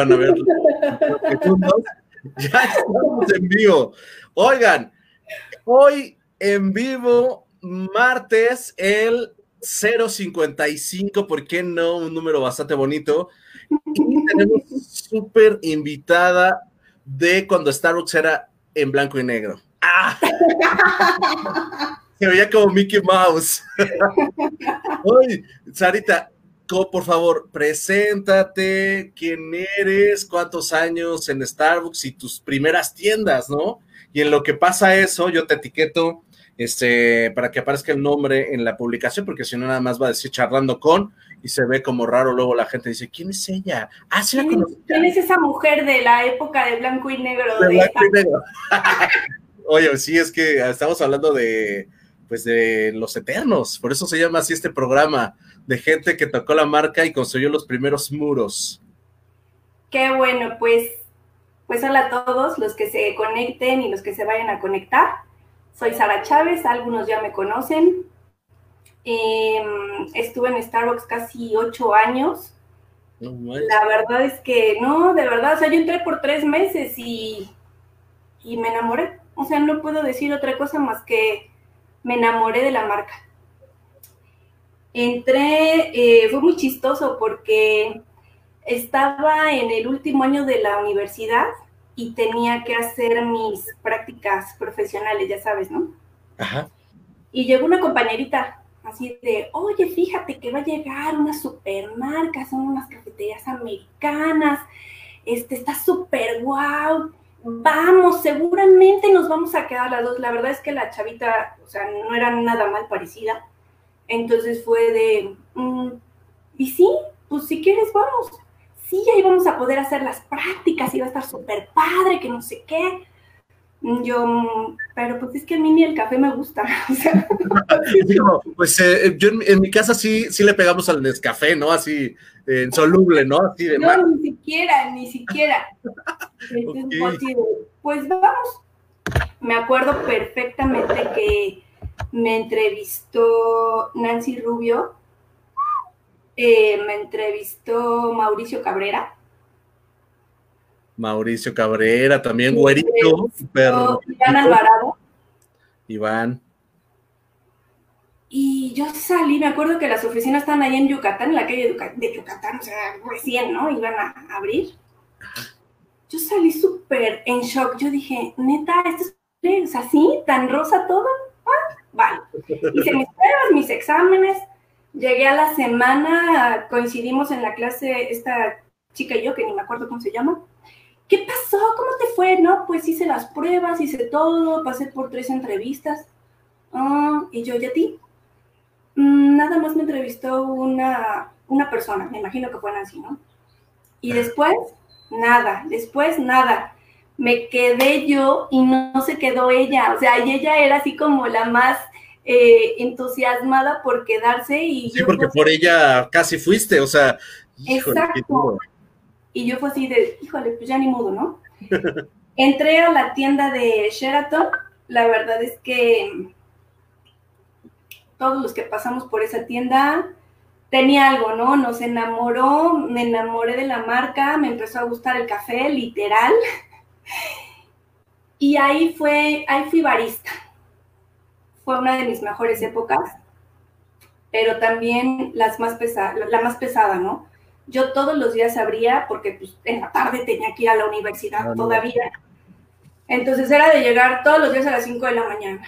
van a ver Ya estamos en vivo. Oigan, hoy en vivo, martes, el 055, ¿por qué no? Un número bastante bonito. Y tenemos súper invitada de cuando Starbucks era en blanco y negro. ¡Ah! Se veía como Mickey Mouse. Oye, Sarita, por favor, preséntate, quién eres, cuántos años en Starbucks y tus primeras tiendas, ¿no? Y en lo que pasa eso, yo te etiqueto este, para que aparezca el nombre en la publicación, porque si no, nada más va a decir charlando con y se ve como raro. Luego la gente dice: ¿Quién es ella? Ah, sí ¿Quién es esa mujer de la época de blanco y negro? De, blanco y negro. Oye, sí, es que estamos hablando de, pues, de los eternos, por eso se llama así este programa, de gente que tocó la marca y construyó los primeros muros. Qué bueno, pues, pues hola a todos los que se conecten y los que se vayan a conectar. Soy Sara Chávez, algunos ya me conocen. Em, estuve en Starbucks casi ocho años. la verdad es que no, de verdad, o sea, yo entré por tres meses y, y me enamoré. O sea, no puedo decir otra cosa más que me enamoré de la marca. Entré, eh, fue muy chistoso porque estaba en el último año de la universidad y tenía que hacer mis prácticas profesionales, ya sabes, ¿no? Ajá. Y llegó una compañerita así de, oye, fíjate que va a llegar una supermarca, son unas cafeterías americanas, este, está súper guau, vamos, seguramente nos vamos a quedar las dos. La verdad es que la chavita, o sea, no era nada mal parecida. Entonces fue de, mm, y sí, pues si quieres, vamos sí, ahí vamos a poder hacer las prácticas y va a estar súper padre, que no sé qué. Yo, pero pues es que a mí ni el café me gusta. pues eh, yo en, mi casa sí, sí le pegamos al Nescafé, ¿no? Así, eh, insoluble, ¿no? Así de no, ni siquiera, ni siquiera. pues vamos. Me acuerdo perfectamente que me entrevistó Nancy Rubio eh, me entrevistó Mauricio Cabrera. Mauricio Cabrera, también güerito. Iván Alvarado. Iván. Y yo salí, me acuerdo que las oficinas están ahí en Yucatán, en la calle de Yucatán, o sea, recién, ¿no? Iban a abrir. Yo salí súper en shock. Yo dije, neta, esto es así, tan rosa todo. Hice mis pruebas, mis exámenes, Llegué a la semana, coincidimos en la clase esta chica y yo, que ni me acuerdo cómo se llama. ¿Qué pasó? ¿Cómo te fue? No, pues hice las pruebas, hice todo, pasé por tres entrevistas. Ah, y yo, ¿y a ti? Mm, nada más me entrevistó una, una persona, me imagino que fue Nancy, ¿no? Y después, nada, después, nada. Me quedé yo y no se quedó ella. O sea, y ella era así como la más eh, entusiasmada por quedarse y... Sí, porque por ella casi fuiste, o sea... exacto. Y yo fue así de, híjole, pues ya ni modo, ¿no? Entré a la tienda de Sheraton, la verdad es que todos los que pasamos por esa tienda tenía algo, ¿no? Nos enamoró, me enamoré de la marca, me empezó a gustar el café, literal. Y ahí fue, ahí fui barista fue una de mis mejores épocas, pero también las más pesada, la más pesada, ¿no? Yo todos los días abría porque pues, en la tarde tenía que ir a la universidad todavía. Entonces era de llegar todos los días a las 5 de la mañana.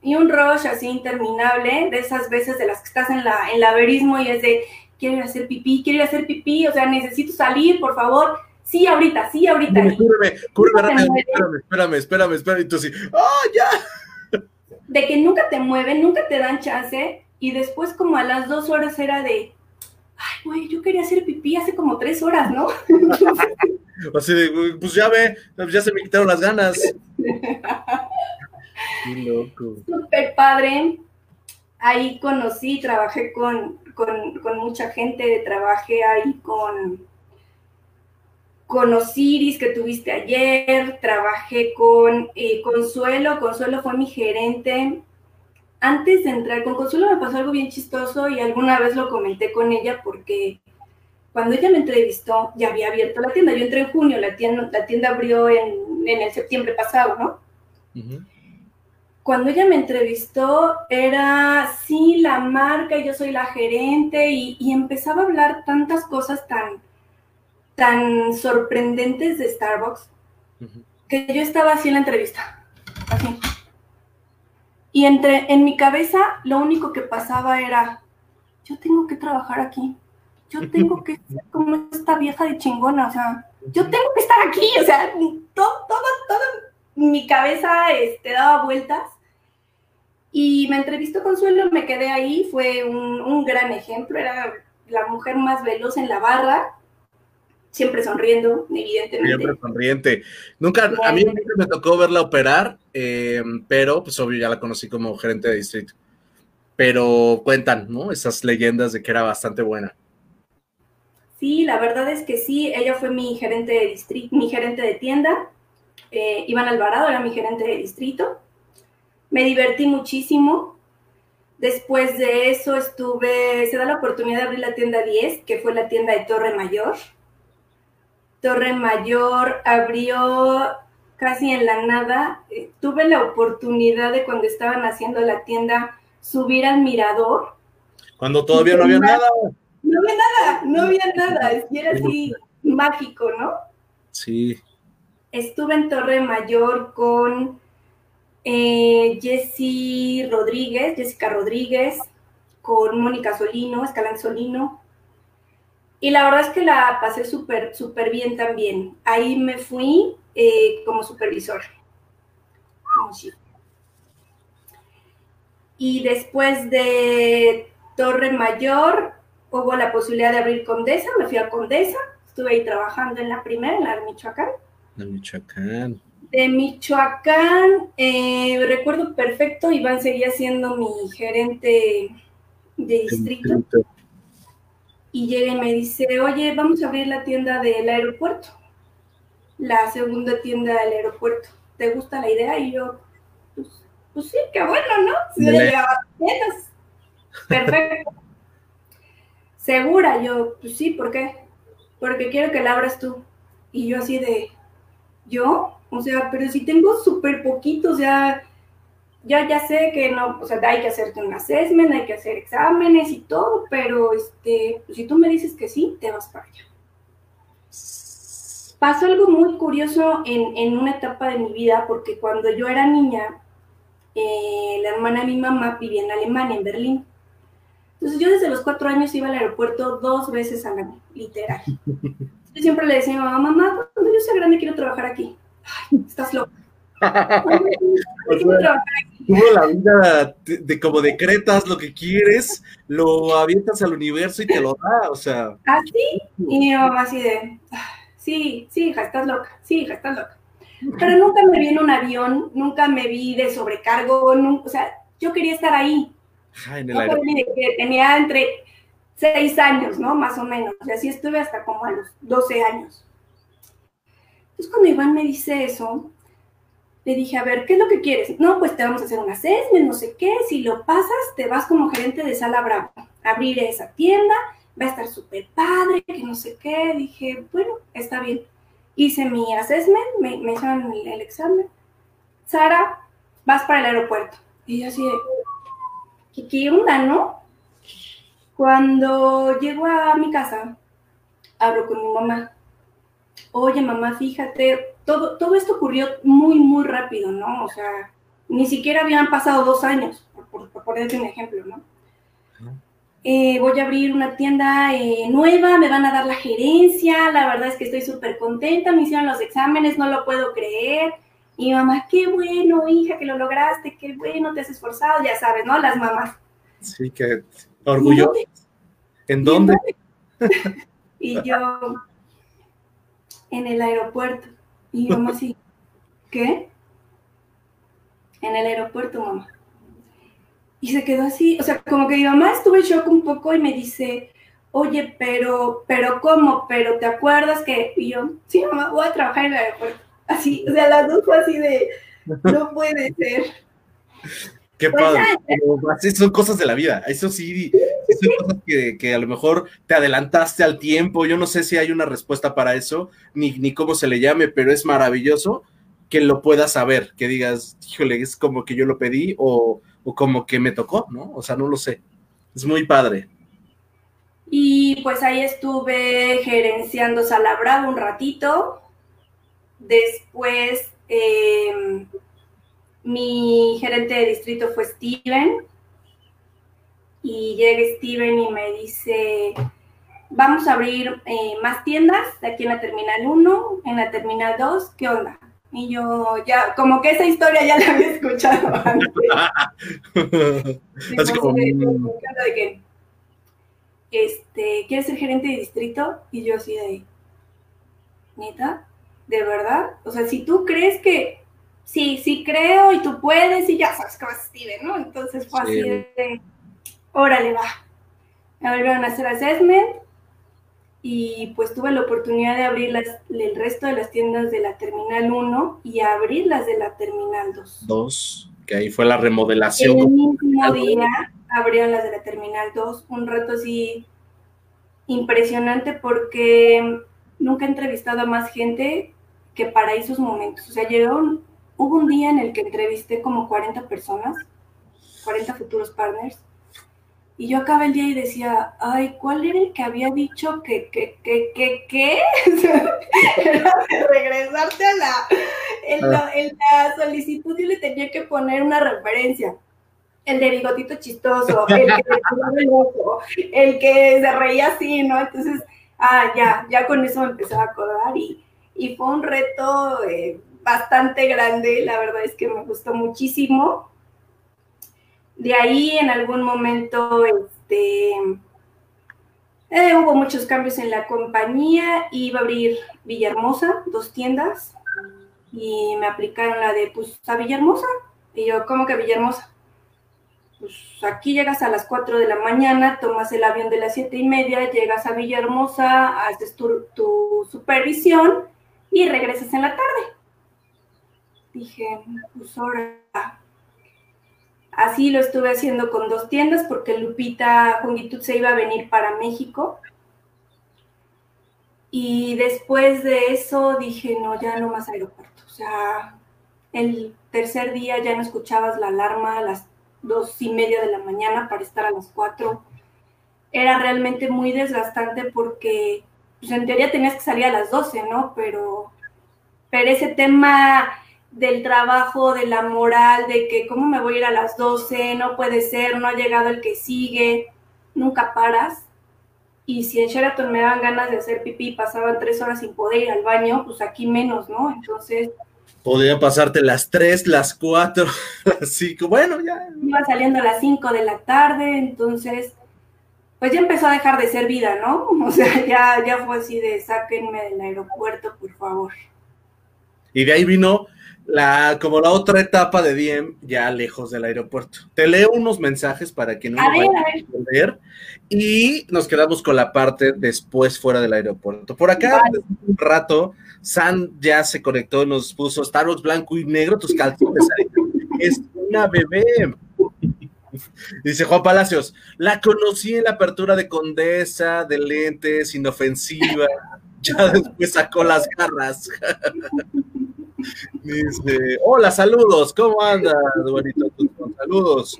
Y un rush así interminable, de esas veces de las que estás en la en laberismo y es de, quiero ir a hacer pipí, quiero ir a hacer pipí, o sea, necesito salir, por favor. Sí, ahorita, sí, ahorita. Cúreme, cúreme, espérame, espérame, espérame, espérame, y tú sí, ¡oh, ya! De que nunca te mueven, nunca te dan chance, y después como a las dos horas era de, ay, güey, yo quería hacer pipí hace como tres horas, ¿no? Así de, pues ya ve, ya se me quitaron las ganas. Qué loco. Súper padre. Ahí conocí, trabajé con, con mucha gente, trabajé ahí con con Osiris que tuviste ayer, trabajé con eh, Consuelo, Consuelo fue mi gerente. Antes de entrar con Consuelo me pasó algo bien chistoso y alguna vez lo comenté con ella porque Cuando ella me entrevistó, ya había abierto la tienda. Yo entré en junio, la tienda, la tienda abrió en, en el septiembre pasado, ¿no? Cuando ella me entrevistó, era, sí, la marca, yo soy la gerente, y, y empezaba a hablar tantas cosas tan, tan sorprendentes de Starbucks, que yo estaba así en la entrevista, así. Y entre, en mi cabeza lo único que pasaba era, yo tengo que trabajar aquí, yo tengo que ser como esta vieja de chingona, o sea, yo tengo que estar aquí, o sea, todo, todo, todo mi cabeza este, daba vueltas. Y me entrevistó Consuelo, me quedé ahí, fue un, un gran ejemplo, era la mujer más veloz en la barra, siempre sonriendo, evidentemente. Siempre sonriente. Nunca, a mí nunca me tocó verla operar, eh, pero pues obvio ya la conocí como gerente de distrito. Pero cuentan, ¿no? Esas leyendas de que era bastante buena. Sí, la verdad es que sí, ella fue mi gerente de distrito, mi gerente de tienda. Eh, Iván Alvarado era mi gerente de distrito. Me divertí muchísimo. Después de eso estuve, se da la oportunidad de abrir la tienda 10, que fue la tienda de Torre Mayor. Torre Mayor abrió casi en la nada. Eh, tuve la oportunidad de cuando estaban haciendo la tienda subir al mirador. Cuando todavía no había nada. No había nada, no había nada. Y era así mágico, ¿no? Sí. Estuve en Torre Mayor con eh, Jessy Rodríguez, Jessica Rodríguez, con Mónica Solino, Escalán Solino, y la verdad es que la pasé súper, súper bien también. Ahí me fui eh, como supervisor. Y después de Torre Mayor, hubo la posibilidad de abrir Condesa, me fui a Condesa, estuve ahí trabajando en la primera, en la de Michoacán. De Michoacán. De Michoacán, eh, recuerdo perfecto, Iván seguía siendo mi gerente de distrito y llega y me dice, oye, vamos a abrir la tienda del aeropuerto, la segunda tienda del aeropuerto. ¿Te gusta la idea? Y yo, pues, pues sí, qué bueno, ¿no? Si le Perfecto. Segura, yo, pues sí, ¿por qué? Porque quiero que la abras tú. Y yo así de, ¿yo? O sea, pero si tengo súper poquito, o sea, ya, ya sé que no, o sea, hay que hacerte un assessment, hay que hacer exámenes y todo, pero este, si tú me dices que sí, te vas para allá. Pasó algo muy curioso en, en una etapa de mi vida, porque cuando yo era niña, eh, la hermana de mi mamá vivía en Alemania, en Berlín. Entonces yo desde los cuatro años iba al aeropuerto dos veces al año, literal. Yo siempre le decía a mi mamá, mamá, cuando yo sea grande quiero trabajar aquí. Ay, estás loca. Tuvo la vida de, como decretas lo que quieres, lo avientas al universo y te lo da, o sea. Así, y mi mamá así de, sí, sí, hija, estás loca, sí, hija, estás loca. Pero nunca me vi en un avión, nunca me vi de sobrecargo, o sea, yo quería estar ahí. en el tenía entre seis años, ¿no? Más o menos. Y así estuve hasta como a los 12 años. Entonces, cuando Iván me dice eso, le dije, a ver, ¿qué es lo que quieres? No, pues te vamos a hacer un assessment, no sé qué, si lo pasas, te vas como gerente de Sala Bravo, abrir esa tienda, va a estar súper padre, que no sé qué. Dije, bueno, está bien. Hice mi assessment, me, me hicieron el, examen. Sara, vas para el aeropuerto. Y yo así ¿qué, qué onda, no? Cuando llego a mi casa, hablo con mi mamá. Oye, mamá, fíjate, todo, esto ocurrió muy, muy rápido, ¿no? O sea, ni siquiera habían pasado dos años, por, ponerte un ejemplo, ¿no? Eh, voy a abrir una tienda eh, nueva, me van a dar la gerencia, la verdad es que estoy súper contenta, me hicieron los exámenes, no lo puedo creer. Y mamá, qué bueno, hija, que lo lograste, qué bueno, te has esforzado, ya sabes, ¿no? Las mamás. Sí, que orgullo. ¿En dónde? y yo, en el aeropuerto. Y mamá así, ¿qué? En el aeropuerto, mamá. Y se quedó así, o sea, como que mi mamá estuvo en shock un poco y me dice, oye, pero, pero ¿cómo? ¿Pero te acuerdas que? Y yo, sí, mamá, voy a trabajar en el aeropuerto. Así, o sea, las dos fue así de, no puede ser. Qué pues padre. así son cosas de la vida. Eso sí, cosas que, a lo mejor te adelantaste al tiempo. Yo no sé si hay una respuesta para eso, ni, ni cómo se le llame, pero es maravilloso que lo puedas saber, que digas, híjole, es como que yo lo pedí o, o como que me tocó, ¿no? O sea, no lo sé. Es muy padre. Y pues ahí estuve gerenciando Salabrado un ratito. Después em, mi gerente de distrito fue Steven. Y llega Steven y me dice, vamos a abrir eh, más tiendas aquí en la Terminal 1, en la Terminal 2, ¿qué onda? Y yo ya, como que esa historia ya la había escuchado antes. Así como... De que, este, ¿quieres ser gerente de distrito? Y yo así de, neta, ¿de verdad? O sea, si tú crees que, sí, sí creo y tú puedes y ya sabes que vas a Steven, ¿no? Entonces fue así de, órale, va. Me volvieron a hacer assessment y pues tuve la oportunidad de abrir las, el resto de las tiendas de la Terminal 1 y abrir las de la Terminal 2. 2, que ahí fue la remodelación. El mismo día abrieron las de la Terminal 2, un reto así impresionante porque nunca he entrevistado a más gente que para esos momentos. O sea, llegó hubo un día en el que entrevisté como 40 personas, 40 futuros partners, y yo acabé el día y decía, ay, ¿cuál era el que había dicho que, que, que, que, qué? era regresarte a la en, la, en la solicitud yo le tenía que poner una referencia el de bigotito chistoso, el que el ojo, el que se reía así, ¿no? Entonces, ah, ya, ya con eso me empezó a acordar y, y fue un reto eh, bastante grande, la verdad es que me gustó muchísimo. De ahí en algún momento, este, eh, hubo muchos cambios en la compañía, iba a abrir Villahermosa, dos tiendas, y me aplicaron la de, pues, a Villahermosa. Y yo, ¿cómo que Villahermosa? pues aquí llegas a las 4 de la mañana, tomas el avión de las 7 y media, llegas a Villahermosa, haces tu, supervisión y regresas en la tarde. Dije, pues ahora. Así lo estuve haciendo con dos tiendas porque Lupita Jungitud se iba a venir para México. Y después de eso dije, no, ya no más aeropuerto. O sea, el tercer día ya no escuchabas la alarma, las dos y media de la mañana para estar a las cuatro. Era realmente muy desgastante porque, pues en teoría tenías que salir a las doce, ¿no? Pero, pero ese tema del trabajo, de la moral, de que cómo me voy a ir a las doce, no puede ser, no ha llegado el que sigue, nunca paras. Y si en Sheraton me daban ganas de hacer pipí y pasaban tres horas sin poder ir al baño, pues aquí menos, ¿no? Entonces, Podrían pasarte las 3, las 4, así que bueno, ya. Iba saliendo a las 5 de la tarde, entonces, pues ya empezó a dejar de ser vida, ¿no? O sea, ya, ya fue así de sáquenme del aeropuerto, por favor. Y de ahí vino la, como la otra etapa de Diem, ya lejos del aeropuerto. Te leo unos mensajes para que no a ver, a ver. y nos quedamos con la parte después fuera del aeropuerto. Por acá, un rato, San ya se conectó y nos puso Starbucks blanco y negro, tus calzones. es una bebé. Dice Juan Palacios, la conocí en la apertura de Condesa, de lentes, inofensiva, ya después sacó las garras. Dice, hola, saludos, ¿cómo andas, bonito? Saludos.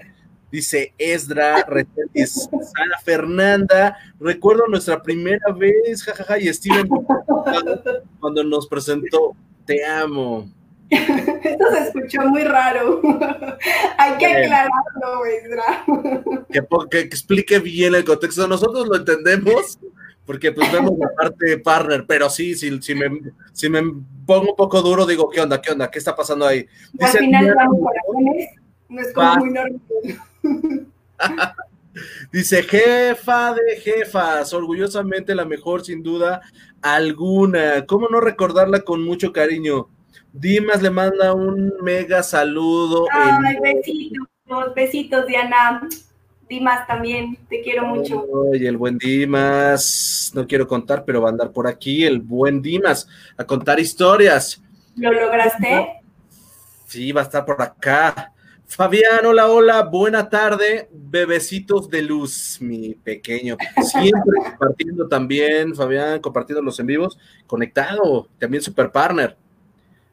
Dice Esdra Retelis, Sara Fernanda, recuerdo nuestra primera vez, jajaja, y Steven cuando nos presentó, te amo. Esto se escuchó muy raro. Hay que aclararlo, Esdra. Que, que, explique bien el contexto. Nosotros lo entendemos porque pues vemos la parte de partner, pero sí, si, si, me, si me pongo un poco duro, digo, ¿qué onda? ¿Qué onda? ¿Qué está pasando ahí? Al final, corazones, no es como muy normal. Dice, jefa de jefas, orgullosamente la mejor sin duda alguna. ¿Cómo no recordarla con mucho cariño? Dimas le manda un mega saludo. Ay, besitos, besitos, Diana. Dimas también, te quiero mucho. Oye, el buen Dimas, no quiero contar, pero va a andar por aquí, el buen Dimas, a contar historias. ¿Lo lograste? Sí, va a estar por acá. Fabián, hola, hola, buena tarde, bebecitos de luz, mi pequeño. Siempre compartiendo también, Fabián, compartiendo los en vivos, conectado, también super partner.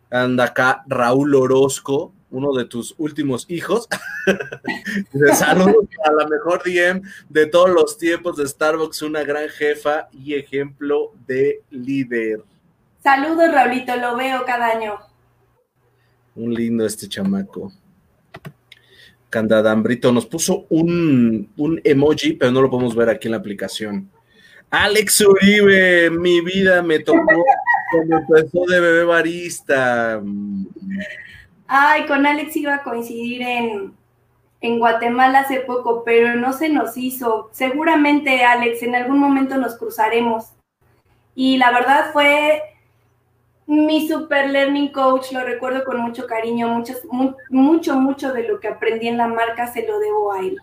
Anda acá Raúl Orozco, uno de tus últimos hijos. Saludos a la mejor DM de todos los tiempos de Starbucks, una gran jefa y ejemplo de líder. Saludos, Raulito, lo veo cada año. Un lindo este chamaco. Candadambrito nos puso un, un emoji, pero no lo podemos ver aquí en la aplicación. Alex Uribe, mi vida me tocó cuando empezó de bebé barista. Ay, con Alex iba a coincidir en, en Guatemala hace poco, pero no se nos hizo. Seguramente, Alex, en algún momento nos cruzaremos. Y la verdad fue mi super learning coach, lo recuerdo con mucho cariño, muchas, mucho, mucho de lo que aprendí en la marca se lo debo a él.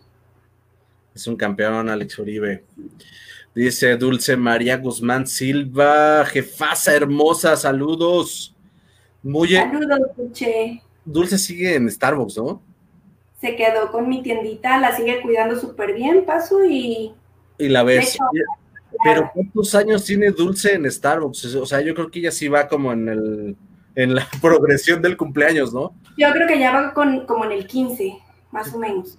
Es un campeón, Alex Uribe. Dice Dulce María Guzmán Silva, jefasa hermosa, saludos. Muy saludos, Dulce. Dulce sigue en Starbucks, ¿no? Se quedó con mi tiendita, la sigue cuidando súper bien, paso y... Y la ves. Pero ¿cuántos años tiene Dulce en Starbucks? O sea, yo creo que ella sí va como en el en la progresión del cumpleaños, ¿no? Yo creo que ya va con, como en el 15, más o menos.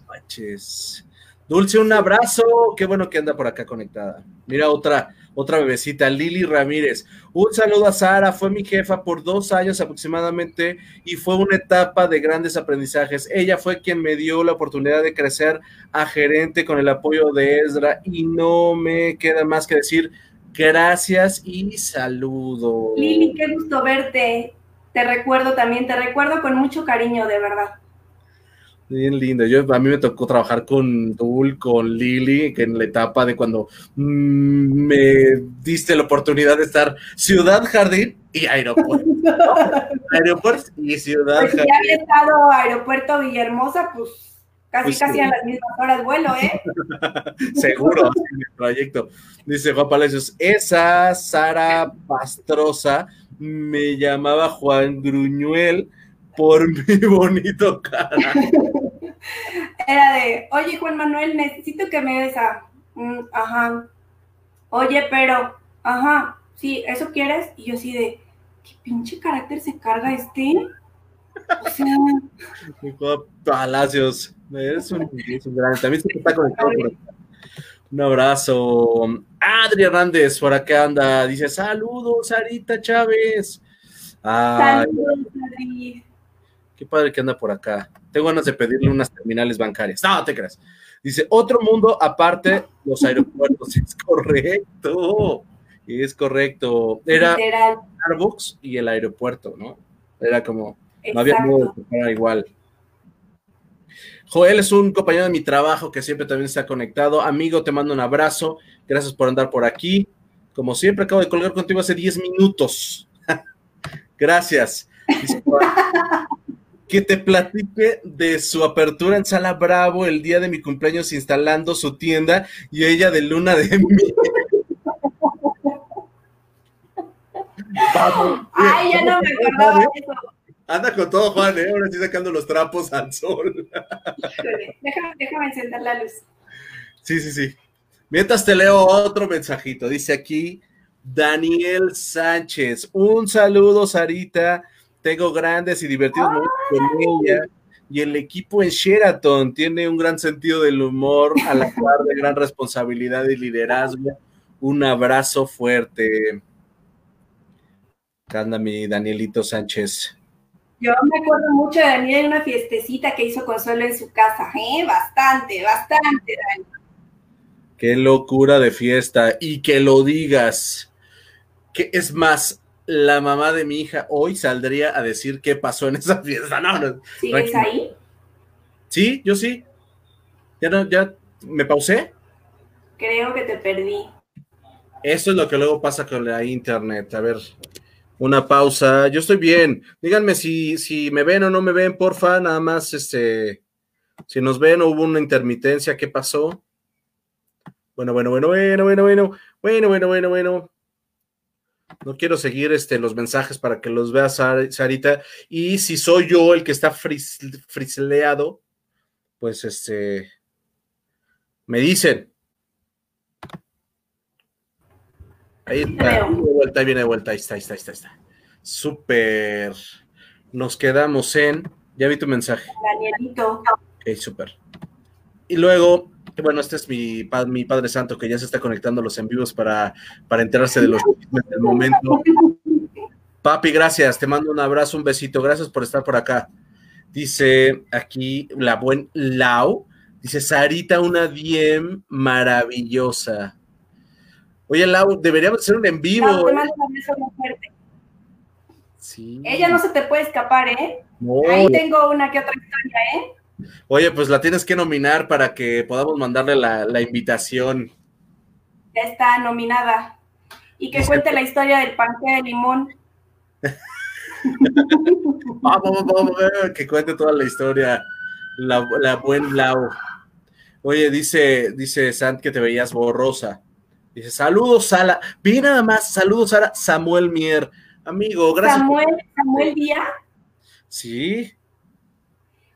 Dulce, un abrazo. Qué bueno que anda por acá conectada. Mira otra, otra bebecita, Lili Ramírez. Un saludo a Sara, fue mi jefa por dos años aproximadamente y fue una etapa de grandes aprendizajes. Ella fue quien me dio la oportunidad de crecer a gerente con el apoyo de Ezra y no me queda más que decir gracias y saludo. Lili, qué gusto verte. Te recuerdo también, te recuerdo con mucho cariño, de verdad. Bien lindo. Yo, a mí me tocó trabajar con Dul, con Lili, que en la etapa de cuando mm, me diste la oportunidad de estar Ciudad Jardín y Aeropuerto. Aeropuerto y Ciudad pues Jardín. Si había estado Aeropuerto Villahermosa, pues casi pues casi a las mismas horas vuelo, ¿eh? Seguro, en el proyecto. Dice Juan Palacios, esa Sara Pastrosa me llamaba Juan Gruñuel por mi bonito cara. Era de, oye Juan Manuel, necesito que me des a... Mm, ajá. Oye, pero, ajá, sí, ¿eso quieres? Y yo así de, ¿qué pinche carácter se carga este? O sea... Palacios, es un, gran, también se está conectado por Un abrazo. Adri Hernández, por acá anda. Dice: Saludos, Sarita Chávez. Saludos, Adri. Qué padre que anda por acá. Tengo ganas de pedirle unas terminales bancarias. No, te creas. Dice, otro mundo aparte, los aeropuertos. es correcto. Es correcto. Era Starbucks y el aeropuerto, ¿no? Era como, no había modo de igual. Joel es un compañero de mi trabajo que siempre también está conectado. Amigo, te mando un abrazo. Gracias por andar por aquí. Como siempre, acabo de colgar contigo hace 10 minutos. Gracias. Que te platique de su apertura en Sala Bravo el día de mi cumpleaños instalando su tienda y ella de luna de miel. Ay, ya no me acordaba de eso. Anda con todo, Juan, ¿eh? ahora estoy sacando los trapos al sol. déjame, déjame encender la luz. Sí, sí, sí. Mientras te leo otro mensajito, dice aquí Daniel Sánchez. Un saludo, Sarita tengo grandes y divertidos momentos con ella. Y el equipo en Sheraton tiene un gran sentido del humor, a la par de gran responsabilidad y liderazgo. Un abrazo fuerte. Anda mi Danielito Sánchez. Yo me acuerdo mucho de Daniel en una fiestecita que hizo Consuelo en su casa, ¿eh? Bastante, bastante, Dani. Qué locura de fiesta. Y que lo digas. Que es más, la mamá de mi hija hoy saldría a decir qué pasó en esa fiesta. No, no, ¿Sigues ahí? Sí, yo sí. Ya no, ya me pausé. Creo que te perdí. Eso es lo que luego pasa con la internet. A ver, una pausa. Yo estoy bien. Díganme si, si me ven o no me ven, porfa. Nada más, este, si nos ven o hubo una intermitencia, ¿qué pasó? Bueno, bueno, bueno, bueno, bueno, bueno, bueno, bueno, bueno, bueno. No quiero seguir este, los mensajes para que los vea Sarita. Y si soy yo el que está frisleado, pues este, me dicen. Ahí está, viene de vuelta, ahí viene de vuelta, ahí está, ahí está, ahí está, ahí está. Súper. Nos quedamos en, ya vi tu mensaje. Danielito. Ok, súper. Y luego, bueno, este es mi, mi Padre Santo que ya se está conectando a los en vivos para, para enterarse de los del momento. Papi, gracias, te mando un abrazo, un besito, gracias por estar por acá. Dice aquí la buen Lau, dice Sarita, una DM maravillosa. Oye, Lau, deberíamos hacer un en vivo. Lau, te mando un beso muy fuerte. Sí. Ella no se te puede escapar, ¿eh? Ahí tengo una que otra historia, ¿eh? Oye, pues la tienes que nominar para que podamos mandarle la, invitación. Ya está nominada. Y que cuente la historia del panque de limón. vamos, vamos, vamos, que cuente toda la historia. La, la buen Lau. Oye, dice, dice Sant que te veías borrosa. Dice, saludos, Sala. Vi nada más, saludos, Sara. Samuel Mier. Amigo, gracias. Samuel, Samuel Díaz. Sí,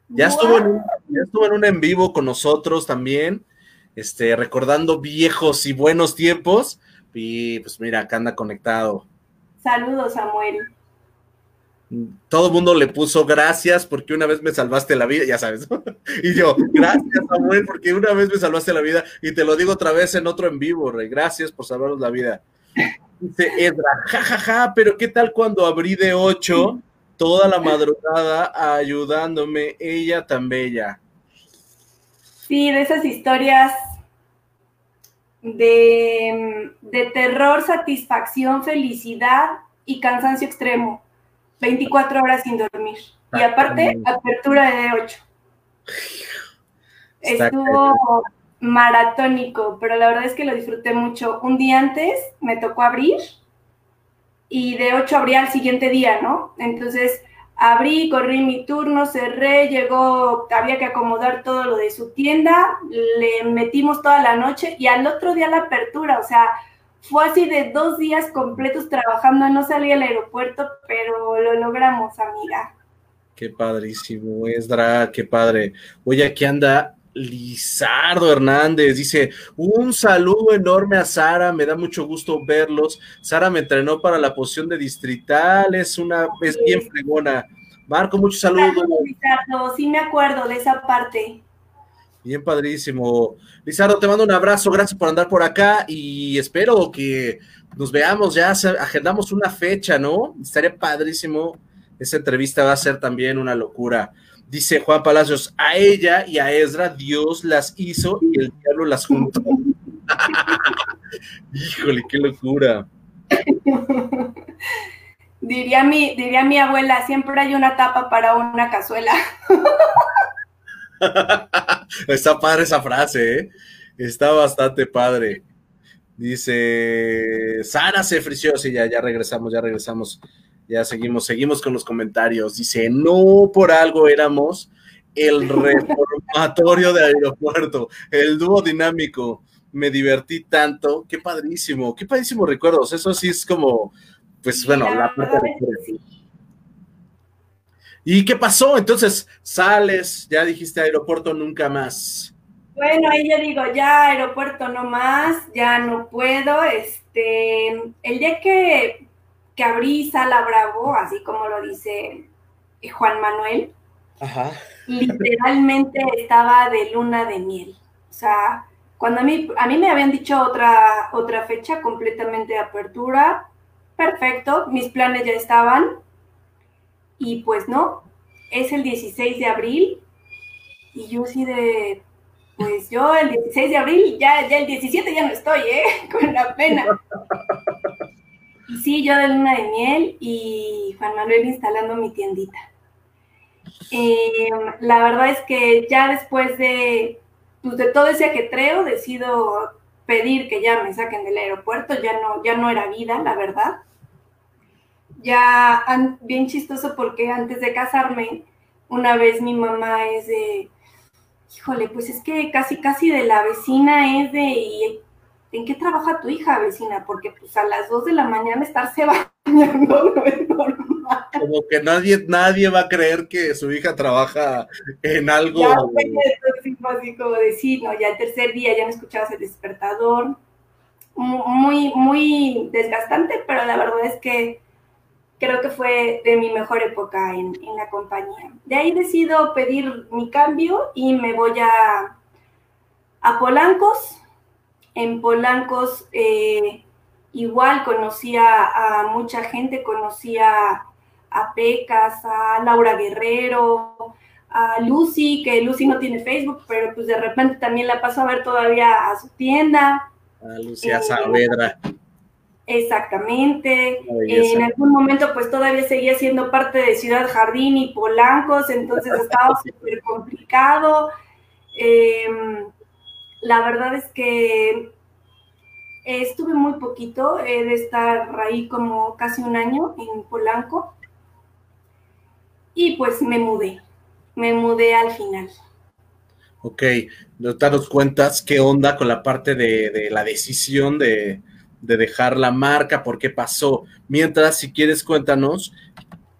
ya estuvo, en un, ya estuvo en un en vivo con nosotros también, este, recordando viejos y buenos tiempos. Y pues mira, acá anda conectado. Saludos, Samuel. Todo el mundo le puso gracias porque una vez me salvaste la vida, ya sabes. y yo, gracias, Samuel, porque una vez me salvaste la vida. Y te lo digo otra vez en otro en vivo, Rey. Gracias por salvarnos la vida. Dice Edra, jajaja, ja, ja, pero ¿qué tal cuando abrí de 8 toda la madrugada ayudándome, ella tan bella. Sí, de esas historias de, terror, satisfacción, felicidad y cansancio extremo. 24 horas sin dormir. Y aparte, apertura de 8. Estuvo maratónico, pero la verdad es que lo disfruté mucho. Un día antes me tocó abrir y de 8 abría al siguiente día, ¿no? Entonces abrí, corrí mi turno, cerré, llegó, había que acomodar todo lo de su tienda, le metimos toda la noche y al otro día la apertura, o sea, fue así de dos días completos trabajando, no salí al aeropuerto, pero lo logramos, amiga. Qué padrísimo, Esdra, qué padre. Oye, aquí anda Lizardo Hernández dice: Un saludo enorme a Sara, me da mucho gusto verlos. Sara me entrenó para la posición de distrital, es una, es bien fregona. Marco, muchos saludos. Lizardo, sí me acuerdo de esa parte. Bien padrísimo. Lizardo, te mando un abrazo, gracias por andar por acá y espero que nos veamos ya, agendamos una fecha, ¿no? Estaría padrísimo. Esa entrevista va a ser también una locura. Dice Juan Palacios, a ella y a Ezra Dios las hizo y el diablo las juntó. Híjole, qué locura. diría, mi, diría mi abuela, siempre hay una tapa para una cazuela. Está padre esa frase, ¿eh? Está bastante padre. Dice, Sara se frició, sí, ya, ya regresamos, ya regresamos. Ya seguimos, seguimos con los comentarios. Dice, no por algo éramos el reformatorio de aeropuerto, el dúo dinámico. Me divertí tanto, qué padrísimo, qué padrísimo recuerdos. Eso sí es como, pues bueno, la parte de... ¿Y qué pasó? Entonces, sales, ya dijiste aeropuerto nunca más. Bueno, ahí yo digo, ya aeropuerto no más, ya no puedo. Este, el día que que abrí Sala Bravo, así como lo dice Juan Manuel, literalmente estaba de luna de miel. O sea, cuando a mí, a mí me habían dicho otra, otra fecha completamente de apertura, perfecto, mis planes ya estaban, y pues no, es el 16 de abril, y yo sí de, pues yo el 16 de abril, ya, ya el 17 ya no estoy, ¿eh? Con la pena. Y sí, yo de luna de miel y Juan Manuel instalando mi tiendita. Eh, la verdad es que ya después de, pues, de todo ese ajetreo, decido pedir que ya me saquen del aeropuerto, ya no, ya no era vida, la verdad. Ya, bien chistoso porque antes de casarme, una vez mi mamá es de, híjole, pues es que casi, casi de la vecina es de, ¿en qué trabaja tu hija, vecina? Porque pues a las 2 de la mañana estarse acompañando no es normal. Como que nadie, nadie va a creer que su hija trabaja en algo. Ya fue así como no, ya el tercer día ya no escuchabas el despertador. Muy, muy desgastante, pero la verdad es que creo que fue de mi mejor época en, en la compañía. De ahí decido pedir mi cambio y me voy a, a Polancos. En Polancos eh, igual conocía a mucha gente, conocía a Pecas, a Laura Guerrero, a Lucy, que Lucy no tiene Facebook, pero pues de repente también la paso a ver todavía a su tienda. A Lucía Saavedra. Exactamente. En algún momento pues todavía seguía siendo parte de Ciudad Jardín y Polancos, entonces estaba súper complicado. Em, la verdad es que estuve muy poquito, he de estar ahí como casi un año en Polanco y pues me mudé, me mudé al final. Ok, nos cuentas qué onda con la parte de la decisión de, de dejar la marca, por qué pasó. Mientras, si quieres, cuéntanos,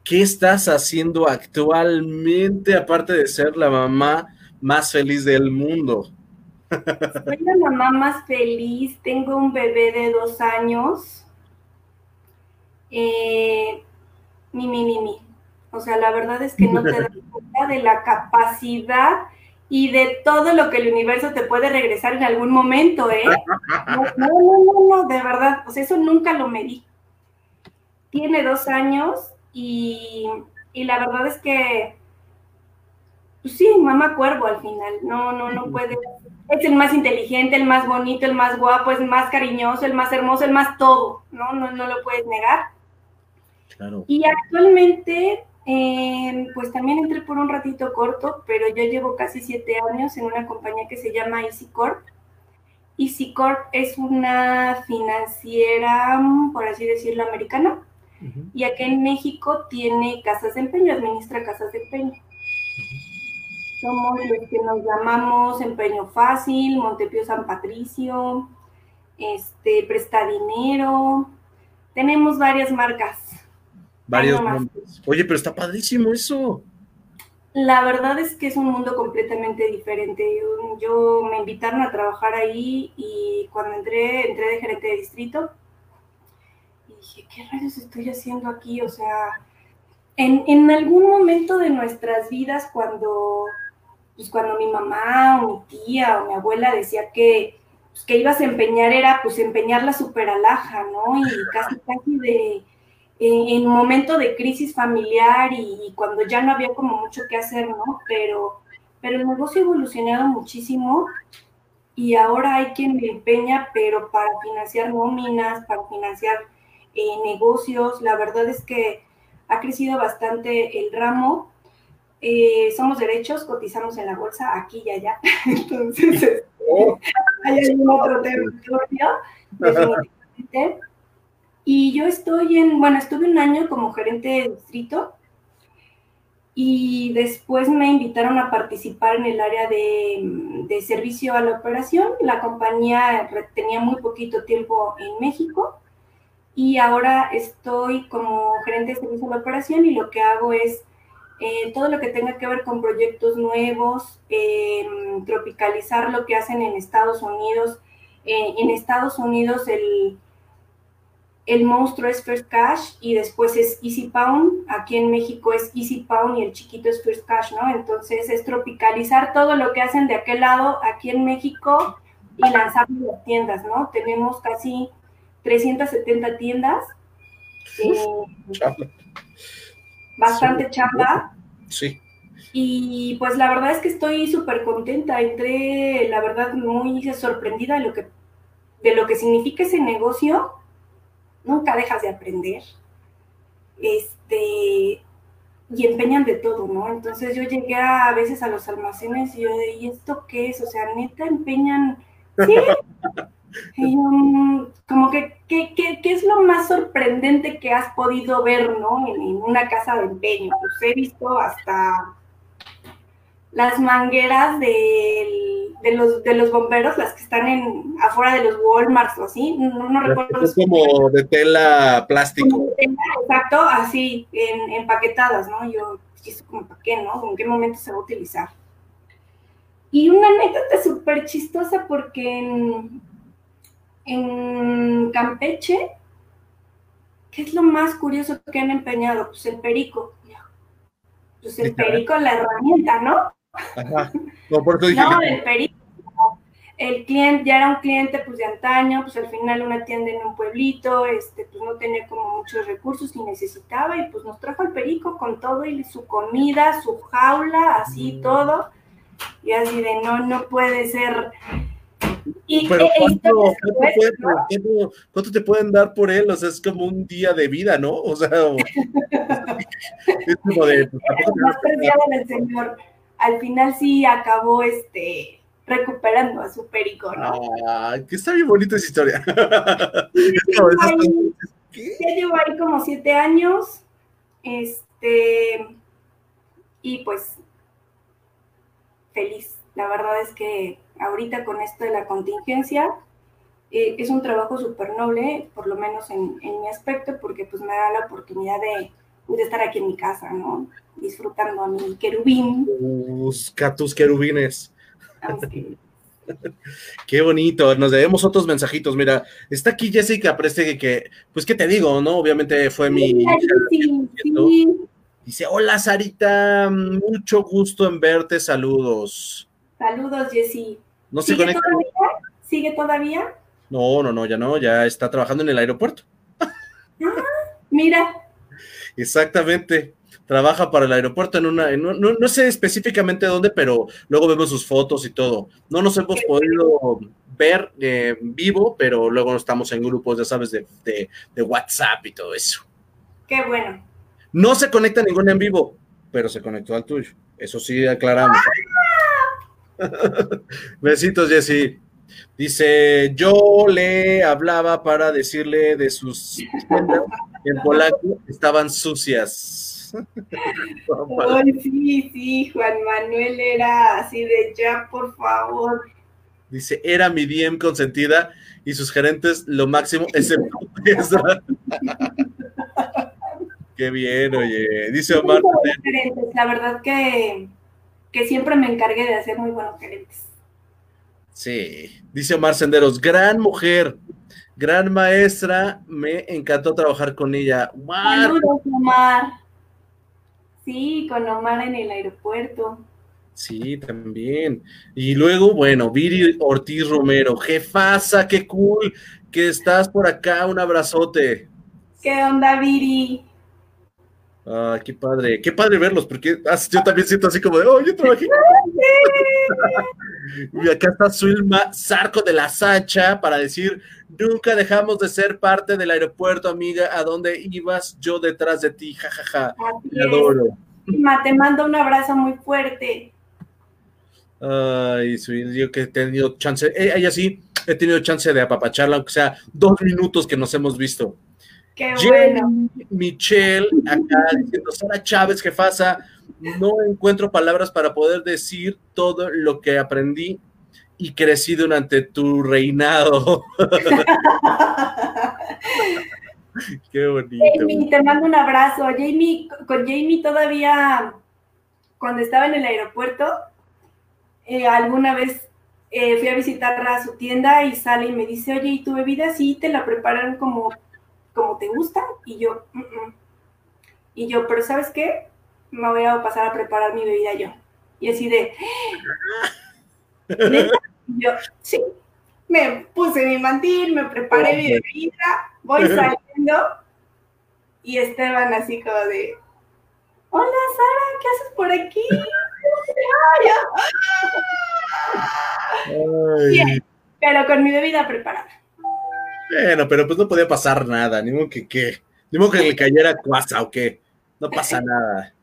¿qué estás haciendo actualmente, aparte de ser la mamá más feliz del mundo? Soy la mamá más feliz, tengo un bebé de dos años. Eh, mi, mi, mi, mi. O sea, la verdad es que no te das cuenta de la capacidad y de todo lo que el universo te puede regresar en algún momento, ¿eh? No, no, no, no, de verdad, sea, eso nunca lo medí. Tiene dos años y, la verdad es que, pues sí, mamá cuervo al final, no, no, no puede. Es el más inteligente, el más bonito, el más guapo, el más cariñoso, el más hermoso, el más todo, ¿no? No, no lo puedes negar. Claro. Y actualmente eh, pues también entré por un ratito corto, pero yo llevo casi siete años en una compañía que se llama EasyCorp. EasyCorp es una financiera, por así decirlo, americana, y aquí en México tiene casas de empeño, administra casas de empeño. Somos los que nos llamamos Empeño Fácil, Montepío San Patricio, este, Presta Dinero. Tenemos varias marcas varios nombres. Oye, pero está padrísimo eso. La verdad es que es un mundo completamente diferente. Yo, me invitaron a trabajar ahí y cuando entré, entré de gerente de distrito y dije, ¿qué rayos estoy haciendo aquí? O sea, en, en algún momento de nuestras vidas, cuando, pues cuando mi mamá o mi tía o mi abuela decía que, pues, que ibas a empeñar era pues empeñar la super alhaja, ¿no? Y casi, casi de en, un momento de crisis familiar y, cuando ya no había como mucho que hacer, ¿no? Pero, pero el negocio ha evolucionado muchísimo y ahora hay quien me empeña, pero para financiar nóminas, para financiar eh, negocios, la verdad es que ha crecido bastante el ramo. Eh, somos derechos, cotizamos en la bolsa aquí y allá. Entonces, oh. hay algún otro territorio. Y yo estoy en, bueno, estuve un año como gerente de distrito y después me invitaron a participar en el área de, servicio a la operación. La compañía tenía muy poquito tiempo en México y ahora estoy como gerente de servicio a la operación y lo que hago es eh, todo lo que tenga que ver con proyectos nuevos, em, tropicalizar lo que hacen en Estados Unidos. Eh, en Estados Unidos el el monstruo es First Cash y después es Easy Pound. Aquí en México es Easy Pound y el chiquito es First Cash, ¿no? Entonces es tropicalizar todo lo que hacen de aquel lado aquí en México y lanzarlo en las tiendas, ¿no? Tenemos casi 370 tiendas. Bastante chamba. Sí. Y pues la verdad es que estoy súper contenta. Entré, la verdad, muy sorprendida de lo que, de lo que significa ese negocio nunca dejas de aprender. Este, y empeñan de todo, ¿no? Entonces yo llegué a, veces a los almacenes y yo de, ¿y esto qué es? O sea, neta, empeñan, sí. como que, ¿qué, es lo más sorprendente que has podido ver, ¿no? En, una casa de empeño. Pues he visto hasta las mangueras del, de los, de los bomberos, las que están en afuera de los Walmarts o así, no, no recuerdo. Es como de tela plástico. exacto, así, en, empaquetadas, ¿no? Yo, ¿eso como para qué, no? ¿En qué momento se va a utilizar? Y una anécdota súper chistosa porque en, en Campeche, ¿qué es lo más curioso que han empeñado? Pues el perico. Pues el perico, la herramienta, ¿no? Ajá. No, por eso dije no el perico. El cliente ya era un cliente pues de antaño, pues al final una tienda en un pueblito, este, pues no tenía como muchos recursos y necesitaba y pues nos trajo el perico con todo y su comida, su jaula, así mm. todo. Y así de no, no puede ser. Y, Pero ¿cuánto, cuánto, te pueden dar por él? O sea, es como un día de vida, ¿no? O sea, es como de... Pues, del señor al final sí acabó este recuperando a su perico, ¿no? Ah, que está bien bonita esa historia. ya llevo ahí como siete años, este, y pues feliz. La verdad es que ahorita con esto de la contingencia, eh, es un trabajo súper noble, por lo menos en, mi aspecto, porque pues me da la oportunidad de, de estar aquí en mi casa, ¿no? disfrutando a mi querubín. Busca tus querubines. Qué bonito, nos debemos otros mensajitos. Mira, está aquí Jessica Preste que, pues, ¿qué te digo? ¿No? Obviamente fue mi. Dice: Hola, Sarita, mucho gusto en verte. Saludos. Saludos, Jessy. ¿No ¿Sigue todavía? ¿Sigue todavía? No, no, no, ya no, ya está trabajando en el aeropuerto. Ah, mira. Exactamente trabaja para el aeropuerto en una, no, sé específicamente dónde, pero luego vemos sus fotos y todo. No nos hemos podido ver eh, vivo, pero luego estamos en grupos, ya sabes, de, WhatsApp y todo eso. Qué bueno. No se conecta ningún en vivo, pero se conectó al tuyo. Eso sí aclaramos. Besitos, Jessy. Dice, yo le hablaba para decirle de sus en polaco estaban sucias. Ay, sí, sí, Juan Manuel era así de ya, por favor. Dice, era mi DM consentida y sus gerentes lo máximo excepto Qué bien, oye. Dice Omar. La verdad que, que siempre me encargué de hacer muy buenos gerentes. Sí, dice Omar Senderos, gran mujer, gran maestra, me encantó trabajar con ella. Saludos, Omar. Sí, con Omar en el aeropuerto. Sí, también. Y luego, bueno, Viri Ortiz Romero, jefasa, qué cool que estás por acá, un abrazote. ¿Qué onda, Viri? Ah, qué padre, qué padre verlos, porque yo también siento así como de, oh, yo trabajé. y acá está Zulma Zarco de la Sacha para decir, nunca dejamos de ser parte del aeropuerto, amiga, ¿a dónde ibas? Yo detrás de ti, jajaja, te adoro. Te mando un abrazo muy fuerte. Ay, yo que he tenido chance, eh, ella sí, he tenido chance de apapacharla, aunque sea dos minutos que nos hemos visto. Qué bueno. Michelle, acá diciendo, Sara Chávez, jefasa, no encuentro palabras para poder decir todo lo que aprendí y crecí durante tu reinado. Qué bonito. Jamie, te mando un abrazo. Jamie, con Jamie todavía, cuando estaba en el aeropuerto, eh, alguna vez eh, fui a visitar a su tienda y sale y me dice, oye, ¿y tu bebida sí te la preparan como como te gusta, y yo, y yo, pero ¿sabes qué? Me voy a pasar a preparar mi bebida yo. Y así de, y yo, sí, me puse mi mantil, me preparé mi bebida, voy saliendo, y Esteban así como de, hola Sara, ¿qué haces por aquí? Pero con mi bebida preparada. Bueno, pero pues no podía pasar nada, ni modo que qué, ni modo que le cayera cuasa o qué, no pasa nada.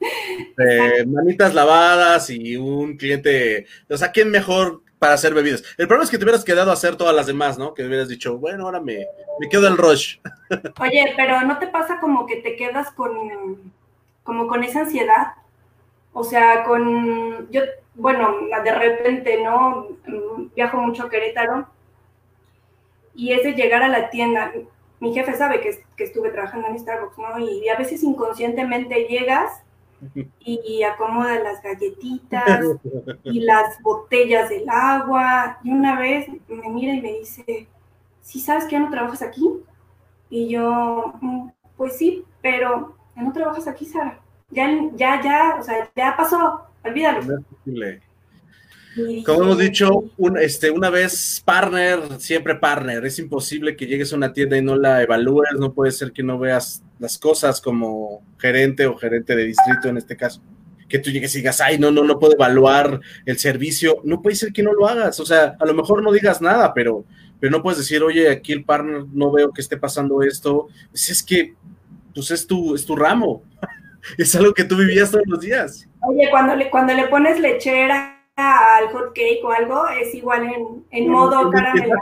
Eh, manitas lavadas y un cliente, o sea, ¿quién mejor para hacer bebidas? El problema es que te hubieras quedado a hacer todas las demás, ¿no? Que hubieras dicho, bueno, ahora me, me quedo el rush. Oye, pero ¿no te pasa como que te quedas con, como con esa ansiedad? O sea, con, yo, bueno, de repente, ¿no? Viajo mucho a Querétaro y es de llegar a la tienda. Mi jefe sabe que, que estuve trabajando en Starbucks, ¿no? Y a veces inconscientemente llegas y acomoda las galletitas y las botellas del agua. Y una vez me mira y me dice, ¿sí sabes que ya no trabajas aquí? Y yo, mm, pues sí, pero ya no trabajas aquí, Sara. Ya, ya, ya, o sea, ya pasó, olvídalo. Como hemos dicho, este, una vez partner, siempre partner. Es imposible que llegues a una tienda y no la evalúes, no puede ser que no veas las cosas como gerente o gerente de distrito en este caso. Que tú llegues y digas, ay, no, no, no puedo evaluar el servicio. No puede ser que no lo hagas. O sea, a lo mejor no digas nada, pero, pero no puedes decir, oye, aquí el partner no veo que esté pasando esto. Pues es que, pues es tu, es tu ramo. es algo que tú vivías todos los días. Oye, cuando le, cuando le pones lechera al hot cake o algo, es igual en, en modo caramelo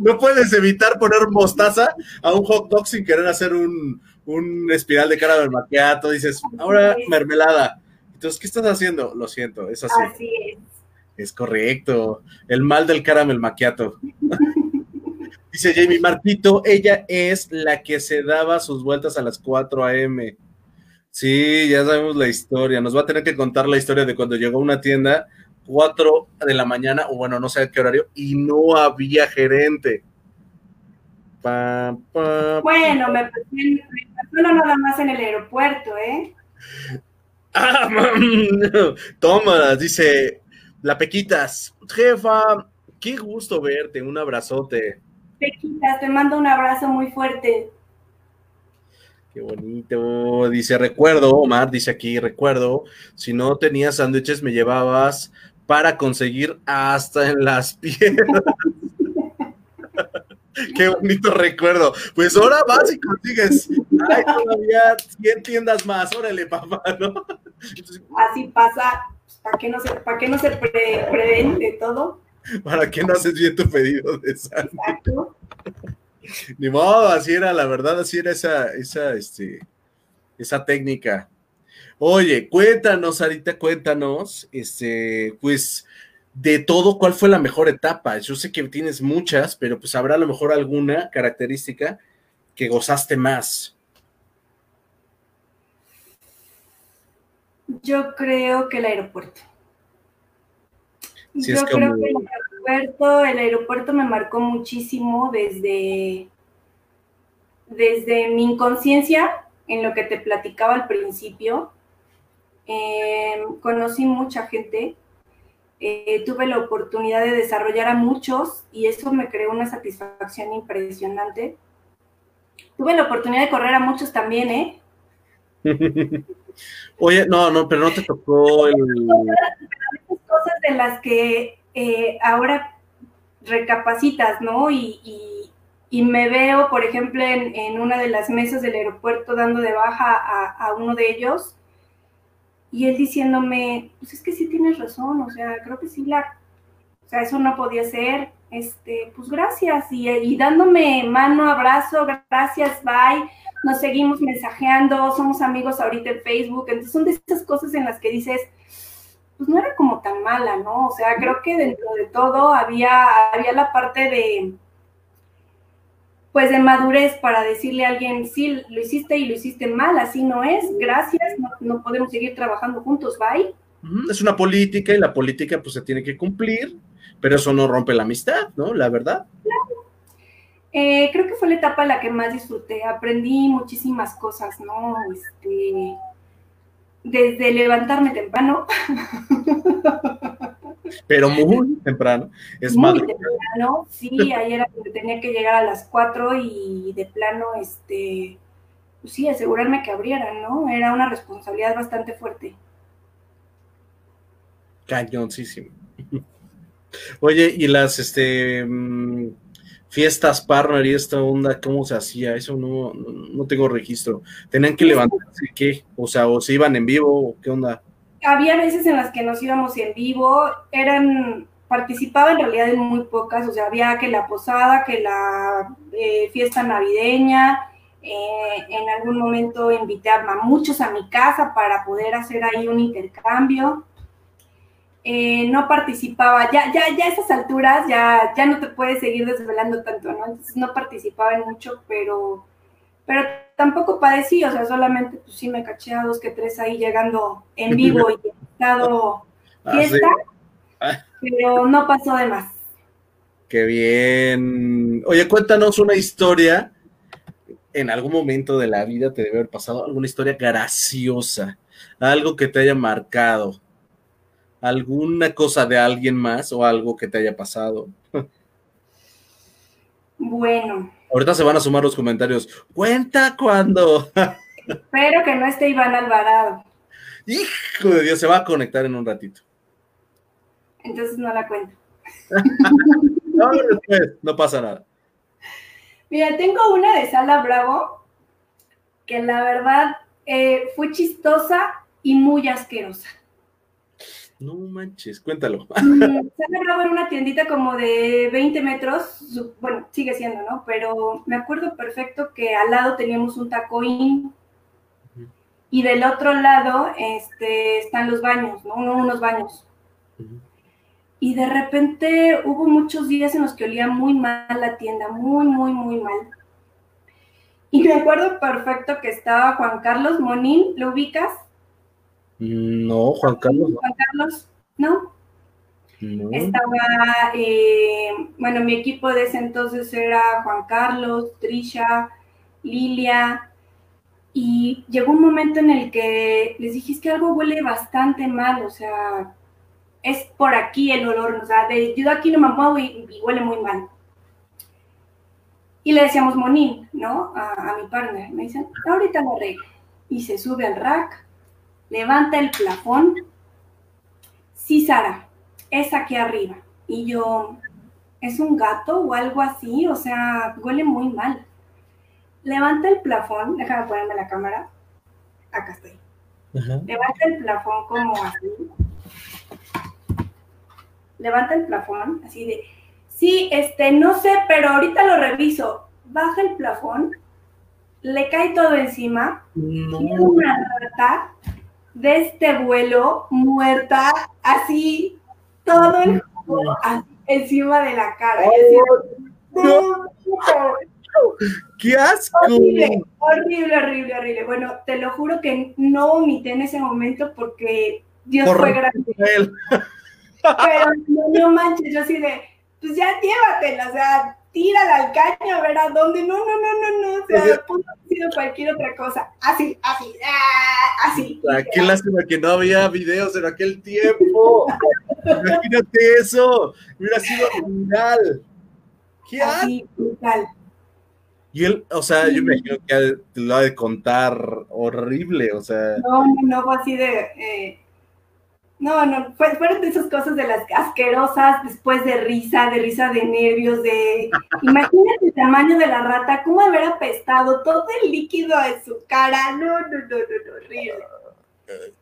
No puedes evitar poner mostaza a un hot dog sin querer hacer un, un espiral de caramel maquiato. Dices, ahora mermelada. Entonces, ¿qué estás haciendo? Lo siento, es así. Así es. Es correcto. El mal del caramel maquiato. Dice Jamie Martito, ella es la que se daba sus vueltas a las 4 a.m. Sí, ya sabemos la historia. Nos va a tener que contar la historia de cuando llegó a una tienda 4 de la mañana, o bueno, no sé a qué horario, y no había gerente. bueno, me, pasó nada más en el aeropuerto, ¿eh? Ah, toma, dice la Pequitas. Jefa, qué gusto verte, un abrazote. Pequitas, te mando un abrazo muy fuerte. Qué bonito. Dice, recuerdo, Omar, dice aquí, recuerdo, si no tenías sándwiches me llevabas para conseguir hasta en las piernas. Qué bonito recuerdo. Pues ahora vas y consigues. Ay, todavía 100 tiendas más. Órale, papá, ¿no? Así pasa. ¿Para qué no se, para qué no se pre todo? ¿Para qué no haces bien tu pedido de sándwich? Exacto. Ni modo, así era, la verdad, así era esa, esa, este, esa técnica. Oye, cuéntanos, Arita, cuéntanos, este, pues, de todo, ¿cuál fue la mejor etapa? Yo sé que tienes muchas, pero pues habrá a lo mejor alguna característica que gozaste más. Yo creo que el aeropuerto. Yo creo que el aeropuerto, el aeropuerto me marcó muchísimo desde, desde mi inconsciencia, en lo que te platicaba al principio. Em, conocí mucha gente, eh, tuve la oportunidad de desarrollar a muchos y eso me creó una satisfacción impresionante. Tuve la oportunidad de correr a muchos también, ¿eh? Oye, no, no, pero no te tocó el cosas de las que eh, ahora recapacitas, ¿no? Y, me veo, por ejemplo, en, una de las mesas del aeropuerto dando de baja a, uno de ellos y él diciéndome, pues es que sí tienes razón, o sea, creo que sí la, o sea, eso no podía ser, este, pues gracias, y, y dándome mano, abrazo, gracias, bye, nos seguimos mensajeando, somos amigos ahorita en Facebook, entonces son de esas cosas en las que dices, pues no era como tan mala, ¿no? O sea, creo que dentro de todo había, había la parte de, pues de madurez para decirle a alguien, sí, lo hiciste y lo hiciste mal, así no es, gracias, no, podemos seguir trabajando juntos, bye. Es una política y la política pues se tiene que cumplir, pero eso no rompe la amistad, ¿no? La verdad. Eh, creo que fue la etapa en la que más disfruté, aprendí muchísimas cosas, ¿no? Este, desde levantarme temprano. Pero muy temprano. Es muy temprano, sí, ayer tenía que llegar a las 4 y de plano, este, pues sí, asegurarme que abrieran, ¿no? Era una responsabilidad bastante fuerte. Cañoncísimo. Oye, y las, este, mm, fiestas partner y esta onda, ¿cómo se hacía? Eso no, no, tengo registro. ¿Tenían que levantarse qué? O sea, o se iban en vivo, o qué onda? Había veces en las que nos íbamos en vivo, eran, participaba en realidad en muy pocas, o sea, había que la posada, que la eh, fiesta navideña, Eh, en algún momento invité a muchos a mi casa para poder hacer ahí un intercambio. Eh, no participaba, ya, ya, ya a esas alturas ya, ya no te puedes seguir desvelando tanto, ¿no? Entonces no participaba en mucho, pero, pero tampoco padecí, o sea, solamente pues sí me caché a dos que tres ahí llegando en vivo y en estado ah, fiesta, ah. pero no pasó de más. Qué bien. Oye, cuéntanos una historia. En algún momento de la vida te debe haber pasado alguna historia graciosa, algo que te haya marcado alguna cosa de alguien más o algo que te haya pasado. Bueno. Ahorita se van a sumar los comentarios. Cuenta cuando. Espero que no esté Iván Alvarado. Hijo de Dios, se va a conectar en un ratito. Entonces no la cuento. no, no pasa nada. Mira, tengo una de Sala Bravo que la verdad eh, fue chistosa y muy asquerosa. No manches, cuéntalo. Mm, se ha grabado en una tiendita como de 20 metros, bueno, sigue siendo, ¿no? Pero me acuerdo perfecto que al lado teníamos un tacoín y del otro lado este, están los baños, ¿no? Unos baños. Y de repente hubo muchos días en los que olía muy mal la tienda, muy, muy, muy mal. Y me acuerdo perfecto que estaba Juan Carlos Monín, ¿lo ubicas? No, Juan Carlos. Juan Carlos, ¿no? Estaba, eh, bueno, mi equipo de ese entonces era Juan Carlos, Trisha, Lilia, y llegó un momento en el que les dije, es que algo huele bastante mal, o sea, es por aquí el olor, o sea, de, yo aquí no me muevo y, huele muy mal. Y le decíamos Monín, ¿no? A, mi partner. Me dicen, ahorita lo arreglo. Y se sube al rack, levanta el plafón. Sí, Sara, es aquí arriba. Y yo, ¿es un gato o algo así? O sea, huele muy mal. Levanta el plafón, déjame ponerme la cámara. Acá estoy. Levanta el plafón como así. Levanta el plafón, así de, sí, este, no sé, pero ahorita lo reviso. Baja el plafón, le cae todo encima, no. tiene una rata de este vuelo muerta, así, todo el jugo encima de la cara. ¡Qué asco! Horrible, horrible, horrible, horrible. Bueno, te lo juro que no vomité en ese momento porque Dios fue grande. Pero no, no manches, yo así de, pues ya llévatela, o sea, tírala al caño a ver a dónde. No, no, no, no, no. O sea, pudo haber sido cualquier otra cosa. Así, así, ah, así. Qué lástima que no había videos en aquel tiempo. Imagínate eso. Hubiera sido brutal. ¿Qué así, brutal. Y él, o sea, yo me imagino que lo ha de contar horrible, o sea. No, no, no, fue así de. Eh, no, no, fueron de esas cosas de las asquerosas, después de risa, de risa de nervios, de... Imagínate el tamaño de la rata, cómo haber apestado todo el líquido de su cara. No, no, no, no, horrible.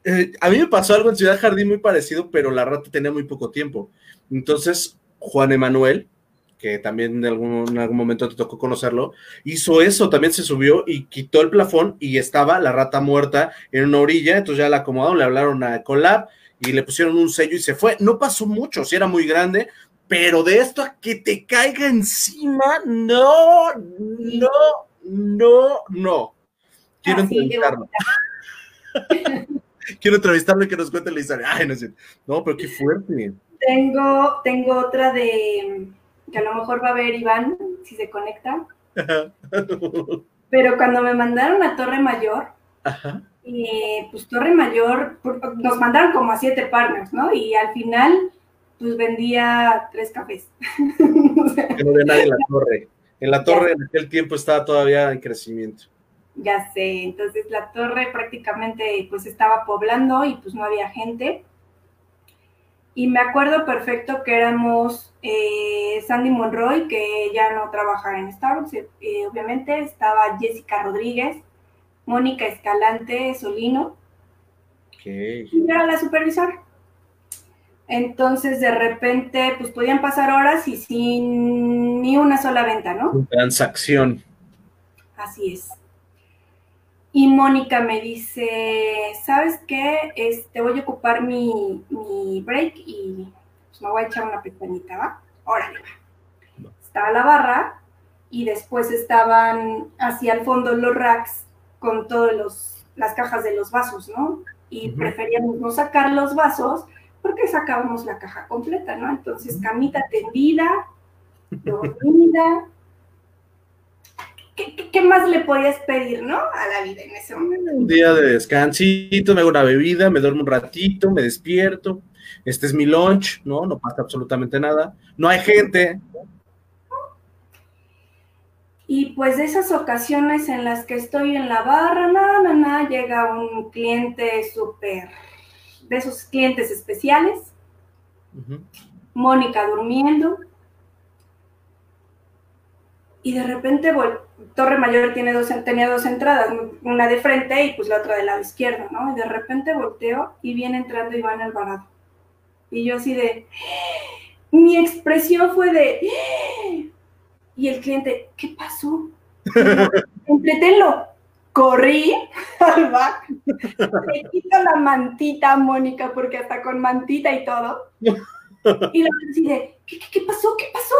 Eh, a mí me pasó algo en Ciudad Jardín muy parecido, pero la rata tenía muy poco tiempo. Entonces, Juan Emanuel, que también en algún, en algún momento te tocó conocerlo, hizo eso, también se subió y quitó el plafón y estaba la rata muerta en una orilla, entonces ya la acomodaron, le hablaron a Colab y le pusieron un sello y se fue. No pasó mucho, si era muy grande, pero de esto a que te caiga encima, no, no, no, no. Quiero entrevistarlo. Quiero entrevistarlo y que nos cuente la historia. Ay, no, no, pero qué fuerte. Tengo, tengo otra de que a lo mejor va a ver Iván si se conecta. pero cuando me mandaron a Torre Mayor, Ajá y pues Torre Mayor, nos mandaron como a siete partners, ¿no? Y al final, pues vendía tres cafés. que no nadie en la torre. En la torre en aquel tiempo estaba todavía en crecimiento. Ya sé, entonces la torre prácticamente pues estaba poblando y pues no había gente. Y me acuerdo perfecto que éramos eh, Sandy Monroy, que ya no trabaja en Starbucks, eh, obviamente, estaba Jessica Rodríguez, Mónica Escalante Solino. Y era la supervisora. Entonces, de repente, pues podían pasar horas y sin ni una sola venta, ¿no? Transacción. Así es. Y Mónica me dice, ¿sabes qué? Este, voy a ocupar mi, mi break y pues, me voy a echar una pestañita, ¿va? Órale, va. Estaba la barra y después estaban hacia el fondo los racks con todas las cajas de los vasos, ¿no? Y preferíamos no sacar los vasos porque sacábamos la caja completa, ¿no? Entonces, camita tendida, dormida, ¿Qué, más le podías pedir, no? A la vida en ese momento. Un día de descansito, me hago una bebida, me duermo un ratito, me despierto. Este es mi lunch, ¿no? No pasa absolutamente nada. No hay gente. Y pues de esas ocasiones en las que estoy en la barra, nada, nada, llega un cliente súper, de esos clientes especiales. Mónica durmiendo. Y de repente Torre Mayor tiene dos, tenía dos entradas, una de frente y pues la otra del lado izquierdo, ¿no? Y de repente volteo y viene entrando Iván Alvarado. Y yo así de, mi expresión fue de, y el cliente, ¿qué pasó? Entretenlo. Corrí al bar, le quito la mantita Mónica, porque hasta con mantita y todo. Y la así de, ¿qué, qué, qué pasó? ¿Qué pasó?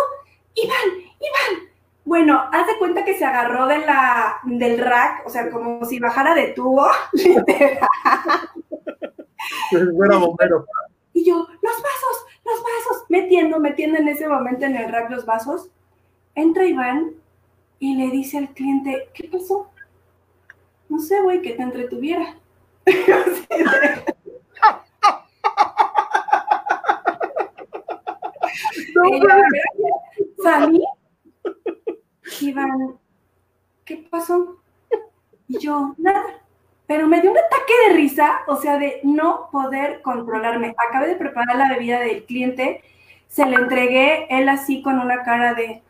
Iván, Iván, bueno, haz de cuenta que se agarró de la, del rack, o sea, como si bajara de tubo. bombero. Y yo, los vasos, los vasos, metiendo, metiendo en ese momento en el rack los vasos. Entra Iván y le dice al cliente, ¿qué pasó? No sé, güey, que te entretuviera. Salí Iván, ¿qué pasó? Y yo, nada. Pero me dio un ataque de risa, o sea, de no poder controlarme. Acabé de preparar la bebida del cliente, se le entregué, él así con una cara de,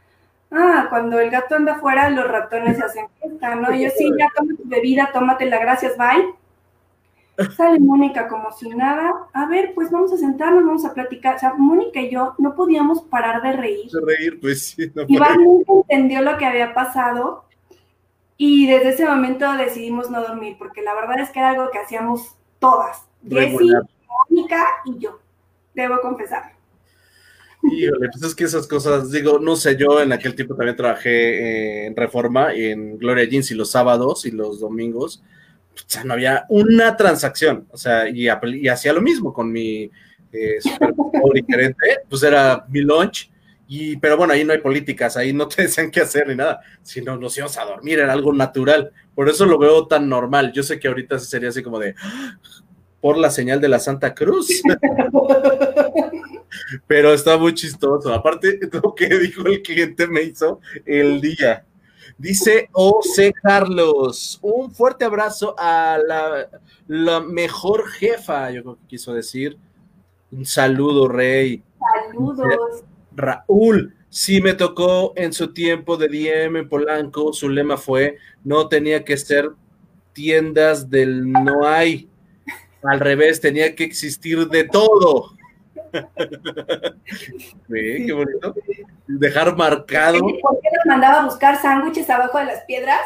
ah, cuando el gato anda afuera, los ratones se hacen fiesta, ¿no? Y yo, sí, ya toma tu bebida, tómatela, gracias, bye. Sale Mónica como si nada. A ver, pues vamos a sentarnos, vamos a platicar. O sea, Mónica y yo no podíamos parar de reír. De reír, pues sí. No Iván nunca entendió lo que había pasado y desde ese momento decidimos no dormir, porque la verdad es que era algo que hacíamos todas. Jessie, Mónica y yo. Debo confesar. Híjole, pues es que esas cosas, digo, no sé, yo en aquel tiempo también trabajé en Reforma, en Gloria Jeans y los sábados y los domingos no había una transacción, o sea, y, hacía lo mismo con mi eh, gerente, pues era mi lunch, y, pero bueno, ahí no hay políticas, ahí no te decían qué hacer ni nada, sino nos íbamos a dormir, era algo natural, por eso lo veo tan normal, yo sé que ahorita sería así como de, por la señal de la Santa Cruz. Pero está muy chistoso. Aparte, lo que dijo el cliente me hizo el día. Dice O.C. Carlos, un fuerte abrazo a la, mejor jefa, yo creo que quiso decir. Un saludo, Rey. Saludos. Raúl, sí me tocó en su tiempo de DM en Polanco, su lema fue, no tenía que ser tiendas del no hay, al revés, tenía que existir de todo. qué bonito. Dejar marcado. ¿Por qué nos mandaba a buscar sándwiches abajo de las piedras?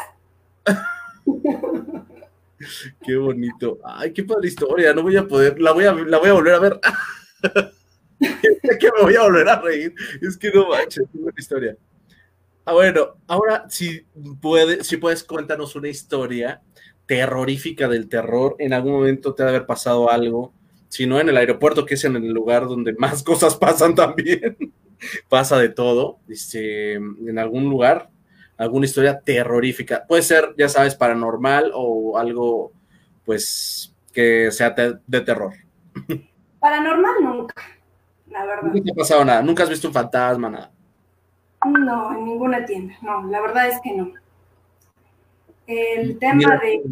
qué bonito. Ay, qué padre historia. No voy a poder, la voy a, la voy a volver a ver. que me voy a volver a reír. Es que no manches, qué buena historia. Ah, bueno, ahora si, puede, si puedes cuéntanos una historia terrorífica del terror. En algún momento te ha de haber pasado algo sino en el aeropuerto, que es en el lugar donde más cosas pasan también. Pasa de todo, este, en algún lugar, alguna historia terrorífica. Puede ser, ya sabes, paranormal o algo, pues, que sea de terror. Paranormal nunca, la verdad. Nunca te ha pasado nada, nunca has visto un fantasma, nada. No, en ninguna tienda, no, la verdad es que no. El tema de,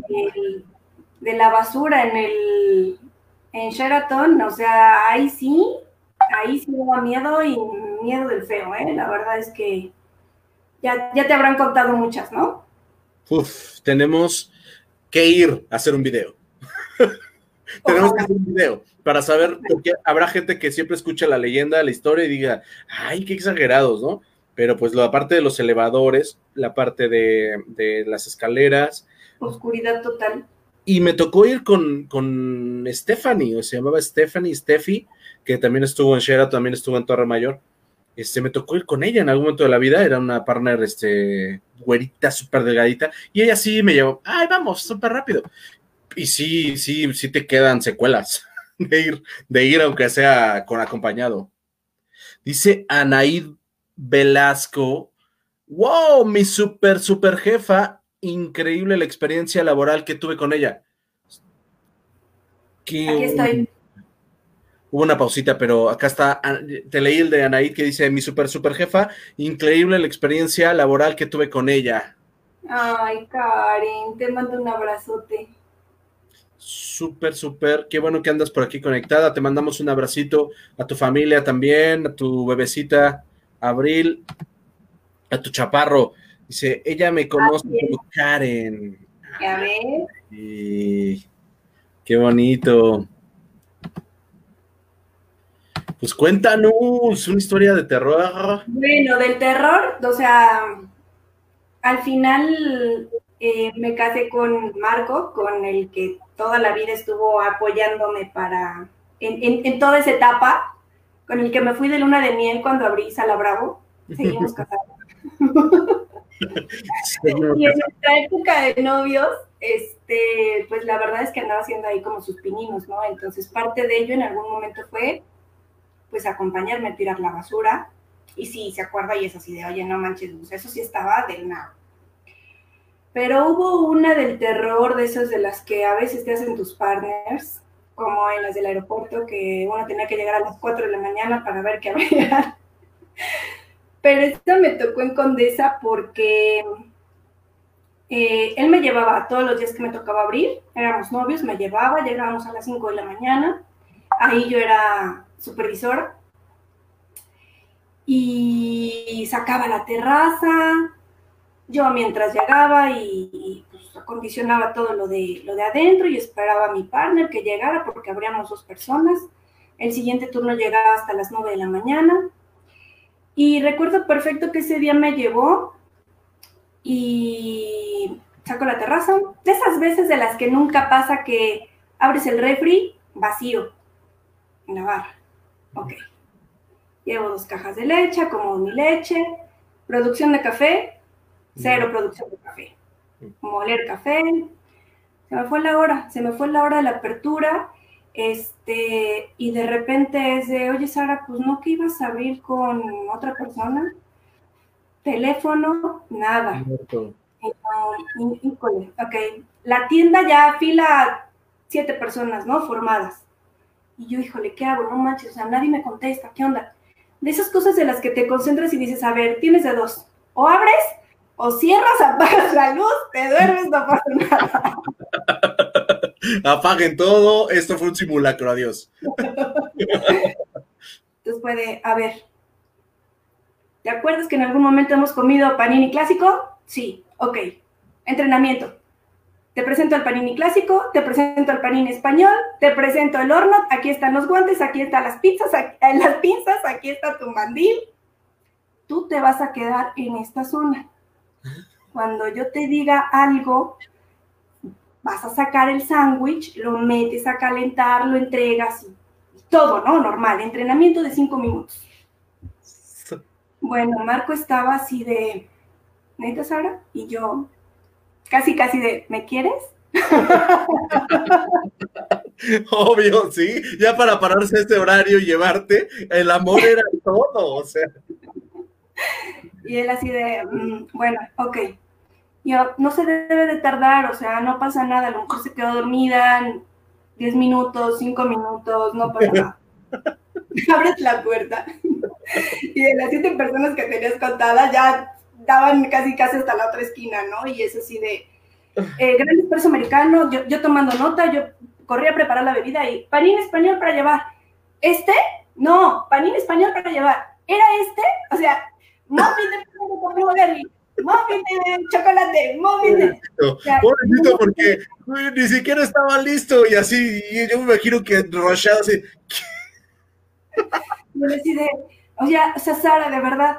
de la basura en el en Sheraton, o sea, ahí sí, ahí sí daba miedo y miedo del feo, ¿eh? La verdad es que ya, ya te habrán contado muchas, ¿no? Uf, tenemos que ir a hacer un video. tenemos que hacer un video para saber, porque habrá gente que siempre escucha la leyenda, la historia y diga, ay, qué exagerados, ¿no? Pero pues la parte de los elevadores, la parte de, de las escaleras, oscuridad total. Y me tocó ir con, con Stephanie, se llamaba Stephanie, Steffi, que también estuvo en Shera, también estuvo en Torre Mayor. Este, me tocó ir con ella en algún momento de la vida, era una partner, este, güerita, súper delgadita, y ella sí me llevó, ay, vamos, súper rápido. Y sí, sí, sí te quedan secuelas de ir, de ir aunque sea con acompañado. Dice Anaid Velasco, wow, mi super, super jefa, increíble la experiencia laboral que tuve con ella. Aquí estoy. Hubo una pausita, pero acá está, te leí el de Anaid que dice, mi super, super jefa, increíble la experiencia laboral que tuve con ella. Ay, Karen, te mando un abrazote. Súper, súper. Qué bueno que andas por aquí conectada. Te mandamos un abracito a tu familia también, a tu bebecita Abril, a tu chaparro. Dice, ella me conoce como Karen. Ya ves. Y... Qué bonito. Pues cuéntanos una historia de terror. Bueno, del terror, o sea, al final eh, me casé con Marco, con el que toda la vida estuvo apoyándome para, en, toda esa etapa, con el que me fui de luna de miel cuando abrí Sala Bravo. Seguimos casados. y en nuestra época de novios, este, pues la verdad es que andaba haciendo ahí como sus pininos, ¿no? Entonces parte de ello en algún momento fue, pues acompañarme a tirar la basura. Y sí, se acuerda y es así de, oye, no manches, eso sí estaba del nada. Pero hubo una del terror, de esas de las que a veces te hacen tus partners, como en las del aeropuerto, que uno tenía que llegar a las 4 de la mañana para ver qué había. Pero esta me tocó en Condesa porque eh, él me llevaba todos los días que me tocaba abrir, éramos novios, me llevaba, llegábamos a las 5 de la mañana, ahí yo era supervisora y sacaba la terraza, yo mientras llegaba y, pues, acondicionaba todo lo de, lo de adentro y esperaba a mi partner que llegara porque habríamos dos personas. El siguiente turno llegaba hasta las 9 de la mañana. Y recuerdo perfecto que ese día me llevó y saco la terraza. De esas veces de las que nunca pasa que abres el refri vacío en la barra. Ok. Llevo dos cajas de leche, como mi leche, producción de café, cero producción de café. Moler café. Se me fue la hora, se me fue la hora de la apertura. Este, y de repente es de, oye Sara, pues no que ibas a abrir con otra persona. Teléfono, nada. ok. La tienda ya fila siete personas, ¿no? Formadas. Y yo, híjole, ¿qué hago? No manches, o sea, nadie me contesta, ¿qué onda? De esas cosas de las que te concentras y dices, a ver, tienes de dos. O abres o cierras, apagas la luz, te duermes, no pasa nada. Apaguen todo, esto fue un simulacro, adiós. Entonces puede, a ver, ¿te acuerdas que en algún momento hemos comido panini clásico? Sí, ok. Entrenamiento. Te presento el panini clásico, te presento el panini español, te presento el horno, aquí están los guantes, aquí están las pizzas, aquí, las pinzas, aquí está tu mandil. Tú te vas a quedar en esta zona cuando yo te diga algo, vas a sacar el sándwich, lo metes a calentar, lo entregas y, todo, ¿no? Normal, entrenamiento de cinco minutos. Bueno, Marco estaba así de, ¿neta, Sara? Y yo, casi, casi de, ¿me quieres? Obvio, sí, ya para pararse a este horario y llevarte, el amor era todo, o sea. Y él así de, mm, bueno, ok. Yo, no se debe de tardar, o sea, no pasa nada, a lo mejor se quedó dormida 10 minutos, 5 minutos, no pasa nada. Abres la puerta y de las siete personas que tenías contadas ya daban casi casi hasta la otra esquina, ¿no? Y es así de, eh, gran espresso americano, yo, yo tomando nota, yo corrí a preparar la bebida y panín español para llevar. ¿Este? No, panín español para llevar. ¿Era este? O sea, de de chocolate, de... Pobrecito, porque ni siquiera estaba listo y así, y yo me imagino que rochado así. Yo decidí, oye, o sea, Sara, de verdad,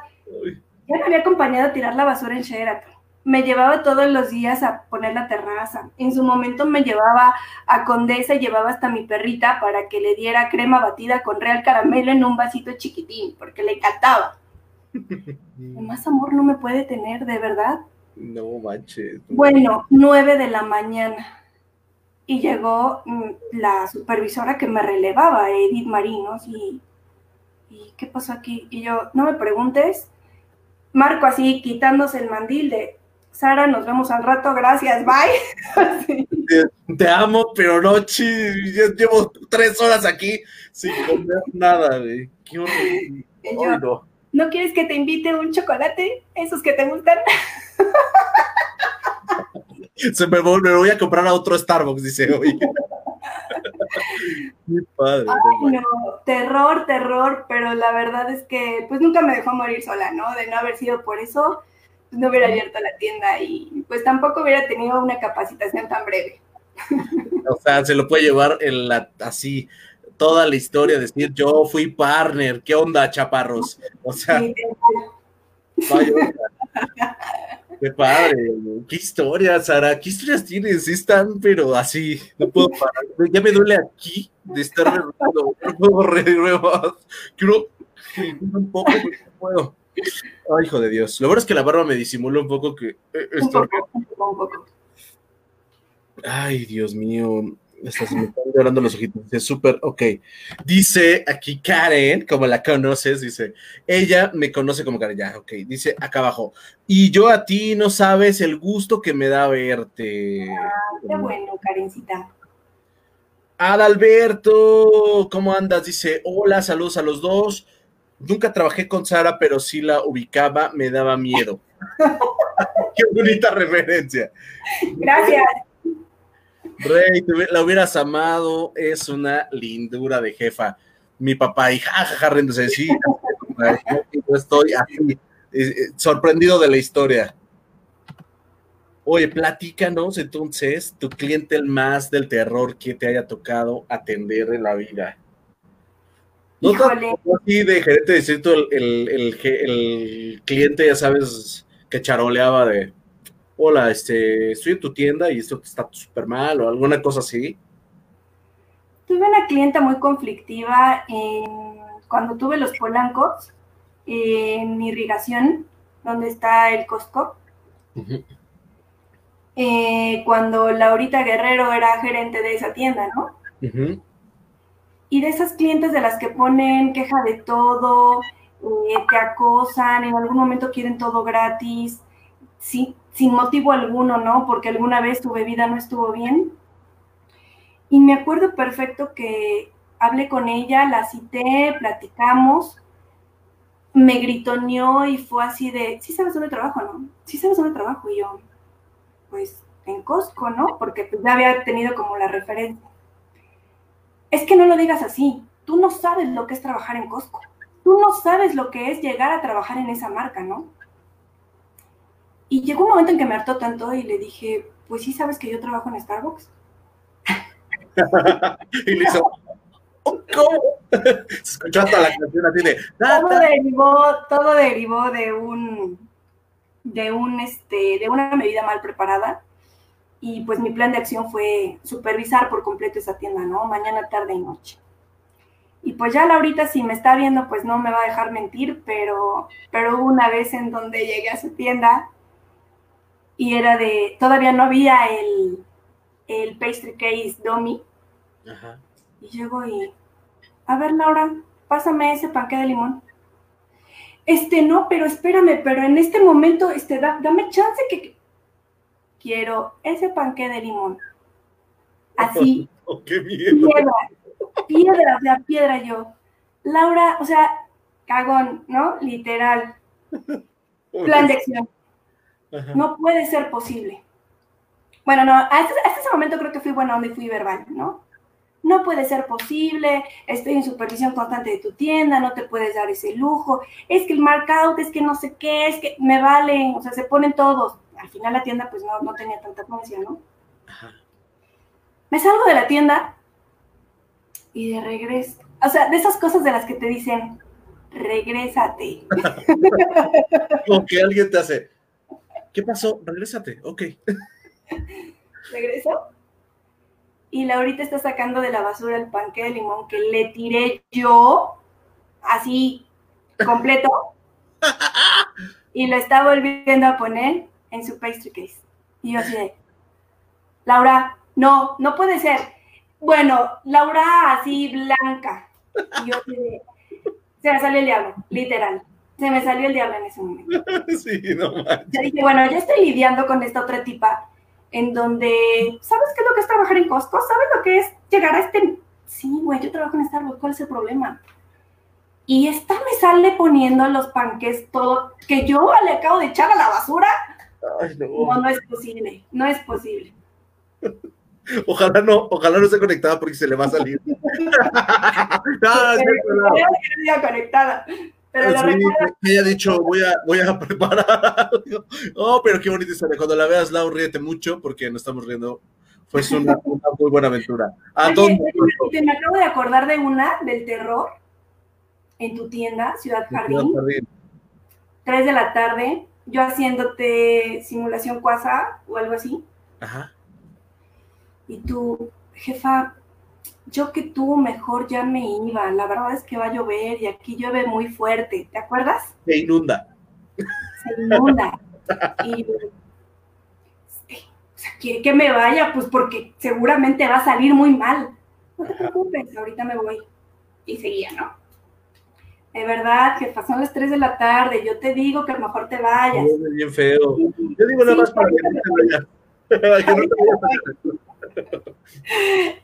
ya me había acompañado a tirar la basura en Sheraton. me llevaba todos los días a poner la terraza. En su momento me llevaba a Condesa y llevaba hasta mi perrita para que le diera crema batida con real caramelo en un vasito chiquitín, porque le encantaba. Más amor no me puede tener, de verdad. No manches. Bueno, nueve de la mañana. Y llegó mm, la supervisora que me relevaba, Edith Marinos, y, y ¿qué pasó aquí? Y yo, no me preguntes. Marco así, quitándose el mandil de, Sara, nos vemos al rato, gracias, bye. Te, amo, pero no, chi, llevo tres horas aquí sin comer nada, güey. Qué horrible. no. ¿No quieres que te invite un chocolate? Esos que te gustan. Se me, me voy a comprar a otro Starbucks, dice hoy. Mi padre. Ay, no, terror, terror, pero la verdad es que pues nunca me dejó morir sola, ¿no? De no haber sido por eso, no hubiera abierto la tienda y pues tampoco hubiera tenido una capacitación tan breve. O sea, se lo puede llevar en la, así toda la historia, decir yo fui partner, ¿qué onda, chaparros? O sea, qué padre, qué historias, Sara, qué historias tienes, están, pero así, no puedo parar, ya me duele aquí de estar no puedo nuevo, quiero un poco, no puedo. Ay, hijo de Dios. Lo bueno es que la barba me disimula un poco que. Eh, esto... Ay, Dios mío. Estás, me están llorando los ojitos. Es súper, ok. Dice aquí Karen, como la conoces, dice, ella me conoce como Karen, ya, ok. Dice acá abajo, y yo a ti no sabes el gusto que me da verte. Ah, qué bueno, Karencita. Adalberto, ¿cómo andas? Dice, hola, saludos a los dos. Nunca trabajé con Sara, pero sí la ubicaba, me daba miedo. Qué bonita referencia. Gracias. Rey, la hubieras amado, es una lindura de jefa. Mi papá, y jajaja, riéndose, sí, yo estoy así, eh, eh, sorprendido de la historia. Oye, platícanos entonces tu cliente el más del terror que te haya tocado atender en la vida. No así de gerente de distrito, el, el, cliente, ya sabes, que charoleaba de, hola, este, estoy en tu tienda y esto está súper mal o alguna cosa así. Tuve una clienta muy conflictiva cuando tuve los polancos en irrigación, donde está el Costco. Eh, cuando Laurita Guerrero era gerente de esa tienda, ¿no? y de esas clientes de las que ponen queja de todo, eh, te acosan, en algún momento quieren todo gratis, sin motivo alguno, ¿no? Porque alguna vez tu bebida no estuvo bien. Y me acuerdo perfecto que hablé con ella, la cité, platicamos, me gritoneó y fue así de, ¿sí sabes dónde trabajo, no? Sí sabes dónde trabajo. Y yo, pues en Costco, ¿no? Porque pues, ya había tenido como la referencia es que no lo digas así. Tú no sabes lo que es trabajar en Costco. Tú no sabes lo que es llegar a trabajar en esa marca, ¿no? Y llegó un momento en que me hartó tanto y le dije, pues sí sabes que yo trabajo en Starbucks. y le hizo, ¿cómo? Se escuchó hasta la canción así de... Todo derivó, todo derivó de un, de un, este, de una medida mal preparada y pues mi plan de acción fue supervisar por completo esa tienda, ¿no? Mañana, tarde y noche. Y pues ya Laurita, si me está viendo, pues no me va a dejar mentir, pero, pero una vez en donde llegué a su tienda y era de, todavía no había el, el pastry case dummy. Ajá. Y llego y, a ver Laura, pásame ese panque de limón. Este, no, pero espérame, pero en este momento, este, dame chance que, quiero ese panque de limón. Así. Oh, qué miedo. Piedra, piedra, o sea, piedra yo. Laura, o sea, cagón, ¿no? Literal. Plan de acción. No puede ser posible. Bueno, no, hasta, ese momento creo que fui buena donde fui verbal, ¿no? No puede ser posible, estoy en supervisión constante de tu tienda, no te puedes dar ese lujo, es que el markout, es que no sé qué, es que me valen, o sea, se ponen todos al final la tienda pues no, tenía tanta afluencia, ¿no? Me salgo de la tienda y de regreso, o sea, de esas cosas de las que te dicen, regrésate. Como que alguien te hace. ¿Qué pasó? Regrésate, ok. Regreso. Y Laurita está sacando de la basura el panque de limón que le tiré yo, así, completo. y lo está volviendo a poner en su pastry case. Y yo así de, Laura, no, no puede ser. Bueno, Laura así blanca. Y yo así de, se me salió el diablo, literal. Se me salió el diablo en ese momento. Sí, no manches. Ya dije, bueno, ya estoy lidiando con esta otra tipa en donde, ¿sabes qué es lo que es trabajar en Costco? ¿Sabes lo que es llegar a este... Sí, güey, yo trabajo en Starbucks, ¿cuál es el problema? Y esta me sale poniendo los panques todo, que yo le acabo de echar a la basura. Ay, no. No, no es posible, no es posible. Ojalá no, ojalá no esté conectada porque se le va a salir. no, que no iba conectada. Pero lo Sí, que haya dicho, voy a, voy a preparar algo. Oh, pero qué bonita historia. Cuando la veas, Lau, ríete mucho porque nos estamos riendo. Fue una, una muy buena aventura. ¿A Oye, dónde? te me acabo de acordar de una del terror en tu tienda, Ciudad Jardín, Jardín. 3 de la tarde, yo haciéndote simulación cuasa o algo así, Ajá. y tú, jefa, yo que tú mejor ya me iba, la verdad es que va a llover y aquí llueve muy fuerte, ¿te acuerdas? Se inunda. Se inunda. y sí, o sea, quiere que me vaya, pues porque seguramente va a salir muy mal. No te preocupes, ahorita me voy. Y seguía, ¿no? De verdad, jefa, son las 3 de la tarde, yo te digo que mejor te vayas. Bien feo. Yo digo nada Sí, más para que no te vayas.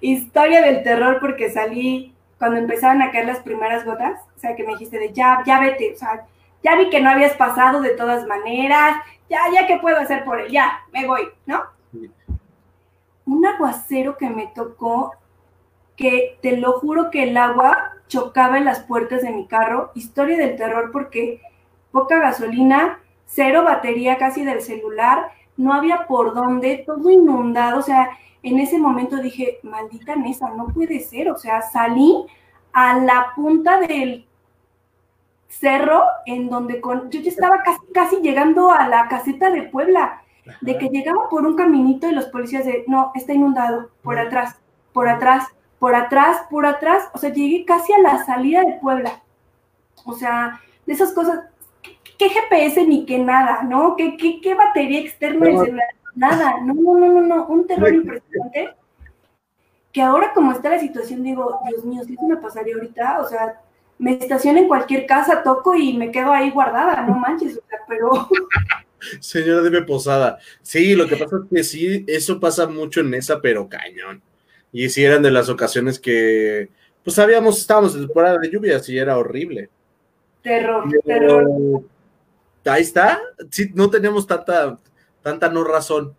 Historia del terror porque salí cuando empezaban a caer las primeras gotas, o sea, que me dijiste de ya, ya vete, o sea, ya vi que no habías pasado de todas maneras, ya, ya, ¿qué puedo hacer por él? Ya, me voy, ¿no? Un aguacero que me tocó, que te lo juro que el agua chocaba en las puertas de mi carro, historia del terror porque poca gasolina, cero batería casi del celular, no había por dónde, todo inundado, o sea, en ese momento dije, maldita Nesa, no puede ser, o sea, salí a la punta del cerro en donde con, yo ya estaba casi, casi llegando a la caseta de Puebla, de que llegaba por un caminito y los policías de, no, está inundado, por atrás, por atrás, por atrás, por atrás, o sea, llegué casi a la salida de Puebla. O sea, de esas cosas, ¿qué GPS ni qué nada, no? ¿Qué, qué, qué batería externa del celular? Nada, no, no, no, no, no, un terror impresionante. Que ahora como está la situación, digo, Dios mío, si esto me pasaría ahorita, o sea, me estaciono en cualquier casa, toco y me quedo ahí guardada, no manches, o sea, pero Señora, deme posada. Sí, lo que pasa es que sí, eso pasa mucho en esa, pero cañón. Y sí eran de las ocasiones que, pues sabíamos, estábamos en temporada de lluvias y era horrible. Terror, terror. Pero ahí está. Sí, no teníamos tanta, tanta no razón.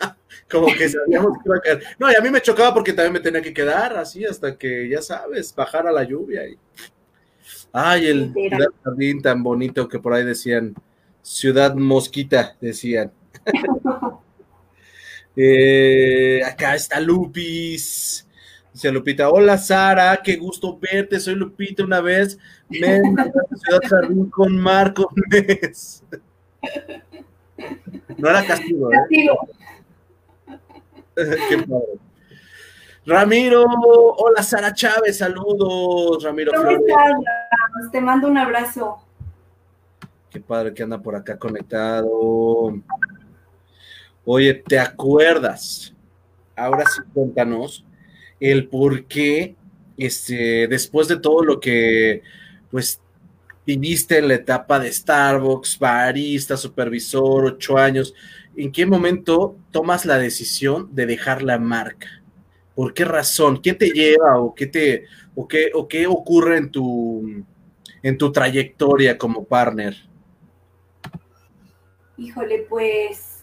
Como que sabíamos que iba a caer. No, y a mí me chocaba porque también me tenía que quedar así hasta que, ya sabes, bajara la lluvia. Y... Ay, el. Ciudad jardín tan bonito que por ahí decían, Ciudad Mosquita, decían. Eh, acá está Lupis. Dice Lupita, hola Sara, qué gusto verte, soy Lupita una vez, me Ciudad Jardín con Marco Nes. No era castigo, ¿eh? Castigo. Qué padre. Ramiro, hola Sara Chávez, saludos, Ramiro ¿Cómo Flores. estás? Te mando un abrazo. Qué padre que anda por acá conectado. Oye, ¿te acuerdas? Ahora sí, cuéntanos el por qué, este, después de todo lo que, pues, viviste en la etapa de Starbucks, barista, supervisor, ocho años, ¿en qué momento tomas la decisión de dejar la marca? ¿Por qué razón? ¿Qué te lleva o qué te, o qué, o qué ocurre en tu, en tu trayectoria como partner? Híjole, pues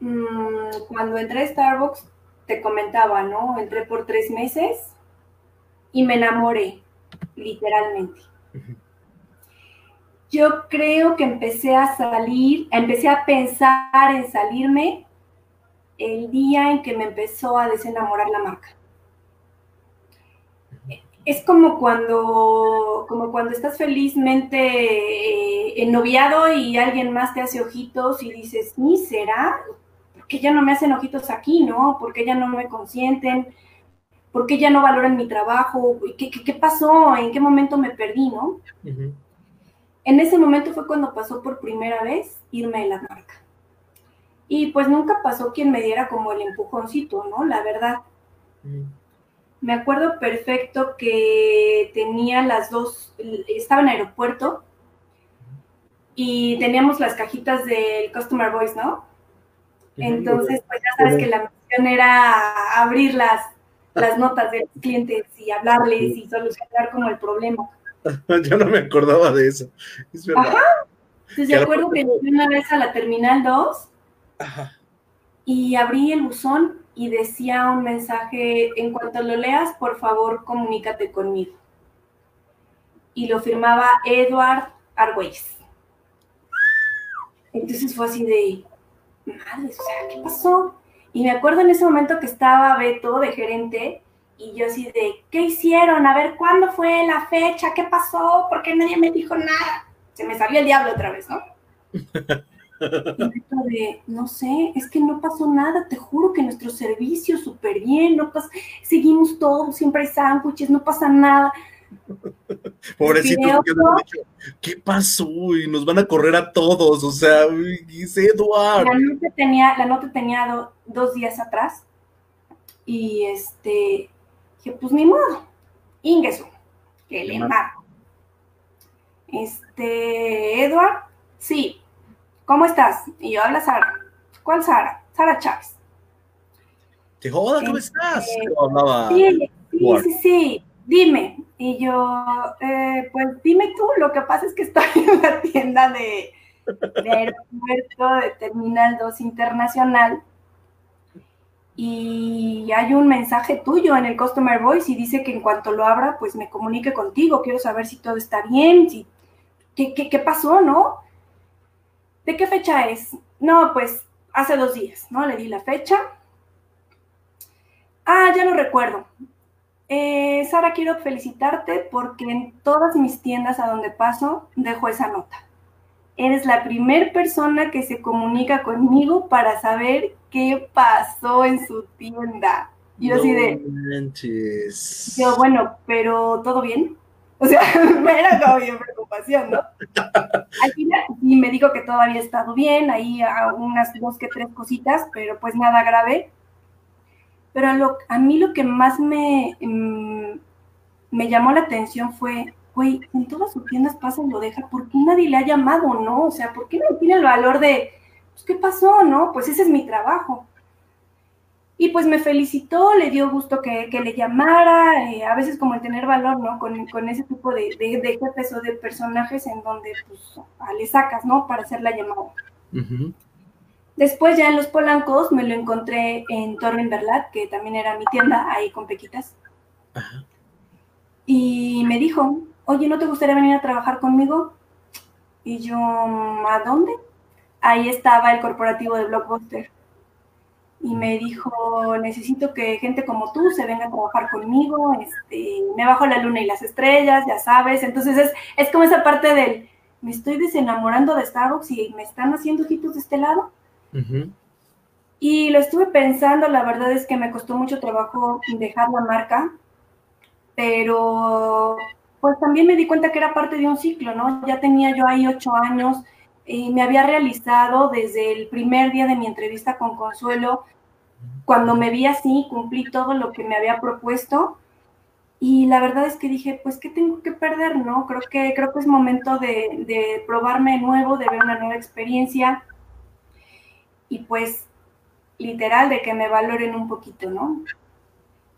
mm, cuando entré a Starbucks, te comentaba, ¿no? Entré por tres meses y me enamoré, literalmente. Yo creo que empecé a salir, empecé a pensar en salirme el día en que me empezó a desenamorar la marca. Es como cuando, como cuando estás felizmente eh, noviado y alguien más te hace ojitos y dices, ni será, ¿por qué ya no me hacen ojitos aquí, no? ¿Por qué ya no me consienten? ¿Por qué ya no valoran mi trabajo? ¿Qué, qué, pasó? ¿En qué momento me perdí, no? En ese momento fue cuando pasó por primera vez irme de la marca. Y pues nunca pasó quien me diera como el empujoncito, ¿no? La verdad. Me acuerdo perfecto que tenía las dos, estaba en aeropuerto y teníamos las cajitas del Customer Voice, ¿no? Entonces, pues ya sabes que la misión era abrir las, las notas de los clientes y hablarles y solucionar como el problema. Yo no me acordaba de eso. Es verdad. Ajá. Entonces, acuerdo que fui una vez a la Terminal 2 y abrí el buzón y decía un mensaje, en cuanto lo leas, por favor, comunícate conmigo. Y lo firmaba Edward Argüelles. Entonces fue así de, madre, o sea, ¿qué pasó? Y me acuerdo en ese momento que estaba Beto de gerente y yo así de, ¿qué hicieron? A ver, ¿cuándo fue la fecha? ¿Qué pasó? ¿Por qué nadie me dijo nada? Se me salió el diablo otra vez, ¿no? De, no sé, es que no pasó nada, te juro que nuestro servicio súper bien, no pasa, seguimos todo, siempre hay sándwiches, no pasa nada. Pobrecito, ¿qué pasó? Y nos van a correr a todos, o sea, dice Eduardo. La nota tenía, la nota tenía dos días atrás, y este, que pues ni modo, ingreso, que le embargo. Este, Edward, sí, ¿cómo estás? Y yo, habla Sara. ¿Cuál Sara? Sara Chávez. Te joda, ¿cómo este, estás? Sí, sí, sí, sí, dime. Y yo, eh, pues dime tú, lo que pasa es que estoy en la tienda de, aeropuerto de Terminal 2 Internacional y hay un mensaje tuyo en el Customer Voice y dice que en cuanto lo abra, pues me comunique contigo, quiero saber si todo está bien, si, qué, qué, pasó, ¿no? ¿De qué fecha es? No, pues hace dos días, ¿no? Le di la fecha. Ah, ya lo recuerdo. Eh, Sara, quiero felicitarte porque en todas mis tiendas a donde paso dejo esa nota. Eres la primera persona que se comunica conmigo para saber qué pasó en su tienda. Y yo así de. Yo, bueno, pero ¿todo bien? O sea, me era como bien preocupación, ¿no? Al final, y me dijo que todo había estado bien, ahí unas dos que tres cositas, pero pues nada grave. Pero a, lo, a mí lo que más me, mm, me llamó la atención fue, güey, en todas sus tiendas pasa y lo deja, ¿por qué nadie le ha llamado, no? O sea, ¿por qué no tiene el valor de, pues, ¿qué pasó, no? Pues ese es mi trabajo. Y pues me felicitó, le dio gusto que, le llamara, eh, a veces como el tener valor, ¿no? Con, con ese tipo de, de, de, jefes o de personajes en donde pues le sacas, ¿no? Para hacer la llamada. Después ya en Los Polancos me lo encontré en Torre Berlat, que también era mi tienda, ahí con Pequitas. Y me dijo, oye, ¿no te gustaría venir a trabajar conmigo? Y yo, ¿a dónde? Ahí estaba el corporativo de Blockbuster. Y me dijo, necesito que gente como tú se venga a trabajar conmigo, este, me bajo la luna y las estrellas, ya sabes. Entonces es, es como esa parte del, me estoy desenamorando de Starbucks y me están haciendo ojitos de este lado. Y lo estuve pensando, la verdad es que me costó mucho trabajo dejar la marca, pero pues también me di cuenta que era parte de un ciclo, ¿no? Ya tenía yo ahí ocho años, y me había realizado desde el primer día de mi entrevista con Consuelo, cuando me vi así, cumplí todo lo que me había propuesto, y la verdad es que dije, pues, ¿qué tengo que perder, no? Creo que, creo que es momento de, de probarme nuevo, de ver una nueva experiencia, y pues, literal, de que me valoren un poquito, ¿no?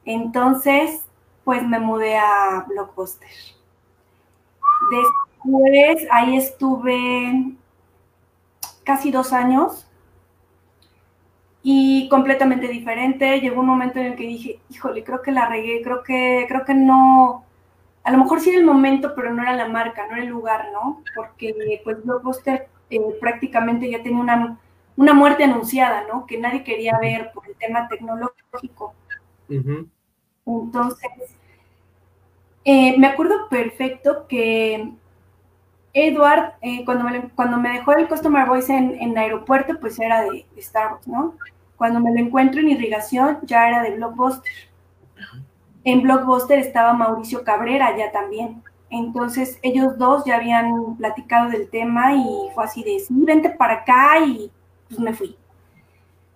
Entonces, pues me mudé a Blockbuster. Después ahí estuve casi dos años y completamente diferente. Llegó un momento en el que dije, híjole, creo que la regué, creo que, creo que no, a lo mejor sí era el momento, pero no era la marca, no era el lugar, ¿no? Porque pues Blockbuster eh, prácticamente ya tenía una, una, muerte anunciada, ¿no? Que nadie quería ver por el tema tecnológico. Entonces, eh, me acuerdo perfecto que Edward, eh, cuando, me, cuando me dejó el Customer Voice en, en aeropuerto, pues era de, Starbucks, ¿no? Cuando me lo encuentro en irrigación, ya era de Blockbuster. En Blockbuster estaba Mauricio Cabrera ya también. Entonces ellos dos ya habían platicado del tema y fue así de, sí, vente para acá y pues me fui.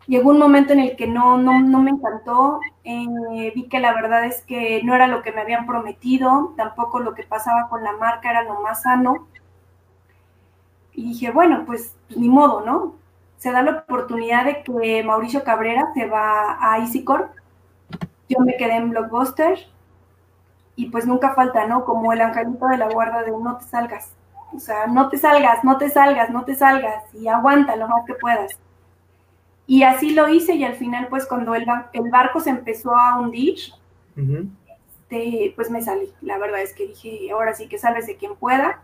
Llegó un momento en el que no, no, no me encantó, eh, vi que la verdad es que no era lo que me habían prometido, tampoco lo que pasaba con la marca era lo más sano. Y dije, bueno, pues, ni modo, ¿no? Se da la oportunidad de que Mauricio Cabrera se va a EasyCorp. Yo me quedé en Blockbuster y pues nunca falta, ¿no? Como el angelito de la guarda de no te salgas. O sea, no te salgas, no te salgas, no te salgas y aguanta lo más que puedas. Y así lo hice y al final, pues cuando el, el barco se empezó a hundir, este, pues me salí. La verdad es que dije, ahora sí que sales de quien pueda.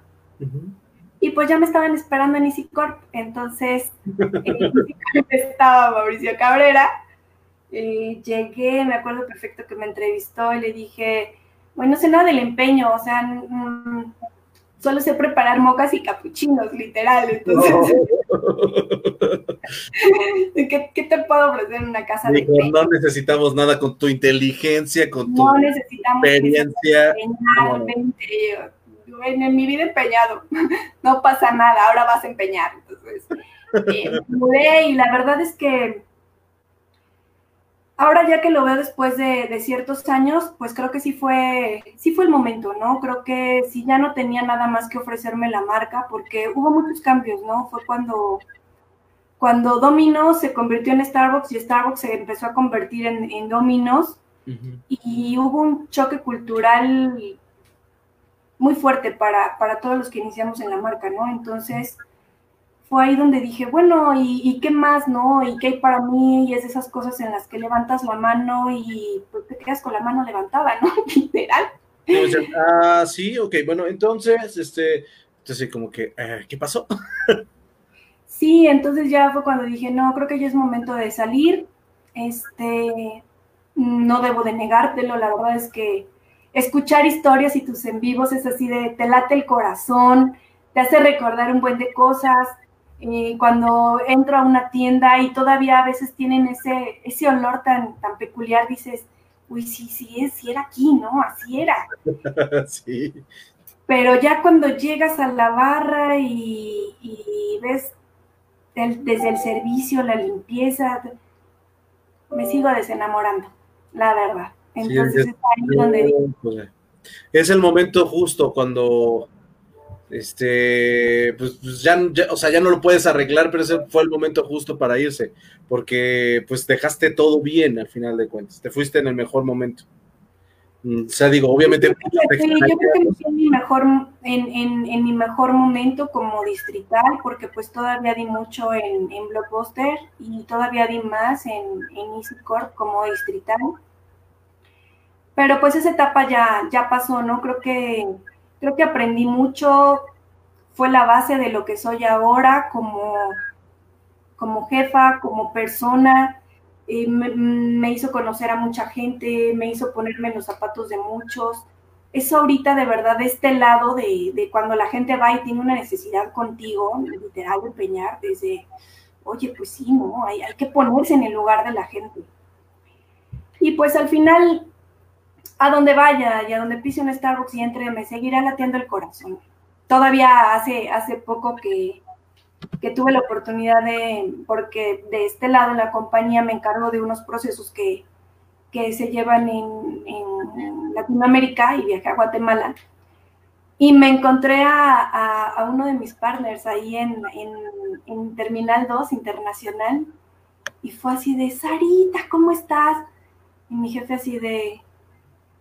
Y pues ya me estaban esperando en EasyCorp. Entonces, en estaba Mauricio Cabrera. Eh, llegué, me acuerdo perfecto que me entrevistó y le dije, bueno, no sé nada del empeño, o sea, solo sé preparar mocas y capuchinos, literal. Entonces, ¿qué, te puedo ofrecer en una casa de No necesitamos nada con tu inteligencia, con tu experiencia. en, mi vida empeñado, no pasa nada, ahora vas a empeñar. Entonces, eh, y la verdad es que ahora ya que lo veo después de, ciertos años, pues creo que sí fue, sí fue el momento, ¿no? Creo que sí ya no tenía nada más que ofrecerme la marca, porque hubo muchos cambios, ¿no? Fue cuando, cuando Domino's se convirtió en Starbucks y Starbucks se empezó a convertir en, en Domino's, y hubo un choque cultural muy fuerte para, para todos los que iniciamos en la marca, ¿no? Entonces fue ahí donde dije, bueno, ¿y, qué más, no? ¿Y qué hay para mí? Y es esas cosas en las que levantas la mano y pues, te quedas con la mano levantada, ¿no? Literal. Ah, sí, ok, bueno, entonces, este, entonces como que, eh, ¿qué pasó? sí, entonces ya fue cuando dije, no, creo que ya es momento de salir, este, no debo de negártelo, la verdad es que escuchar historias y tus en vivos es así de, te late el corazón, te hace recordar un buen de cosas, eh, cuando entro a una tienda y todavía a veces tienen ese, ese olor tan, tan peculiar, dices, uy, sí, sí, sí era aquí, ¿no? Así era. sí. Pero ya cuando llegas a la barra y, ves desde el servicio, la limpieza, me sigo desenamorando, la verdad. Entonces es, ahí donde... Es el momento justo cuando este, pues, pues ya, o sea, ya no lo puedes arreglar, pero ese fue el momento justo para irse, porque pues dejaste todo bien al final de cuentas, te fuiste en el mejor momento. Mm, o sea, digo, obviamente... yo creo que me fui en mi mejor, en, en, en, mi mejor momento como distrital, porque pues todavía di mucho en, en Blockbuster y todavía di más en, en EasyCorp como distrital. Pero pues esa etapa ya, ya pasó, ¿no? Creo que creo que aprendí mucho, fue la base de lo que soy ahora como, como jefa, como persona. me, hizo conocer a mucha gente, me hizo ponerme en los zapatos de muchos. Eso ahorita de verdad, de este lado de, de cuando la gente va y tiene una necesidad contigo, literal, empeñar desde, oye, pues sí, ¿no? Hay, hay que ponerse en el lugar de la gente. Y pues al final a donde vaya y a donde pise un Starbucks y entre, me seguirá latiendo el corazón. Todavía hace, hace poco que, que tuve la oportunidad de, porque de este lado en la compañía me encargo de unos procesos que, que se llevan en, Latinoamérica y viajé a Guatemala. Y me encontré a, a, uno de mis partners ahí en, en, en, Terminal 2 Internacional y fue así de, Sarita, ¿cómo estás? Y mi jefe así de,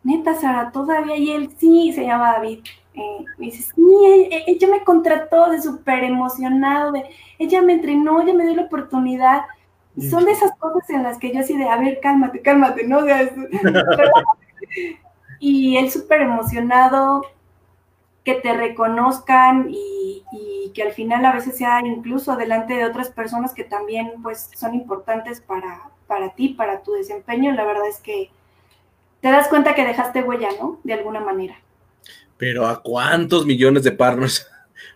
neta, Sara, todavía, y él sí, se llama David. Eh, me dice, sí, e, ella me contrató de súper emocionado, de, ella me entrenó, ella me dio la oportunidad. Y son de esas cosas en las que yo así de, a ver, cálmate, cálmate, ¿no? y él súper emocionado, que te reconozcan y, y, que al final a veces sea incluso delante de otras personas que también pues son importantes para, para ti, para tu desempeño. La verdad es que te das cuenta que dejaste huella, ¿no? De alguna manera. Pero ¿a cuántos millones de partners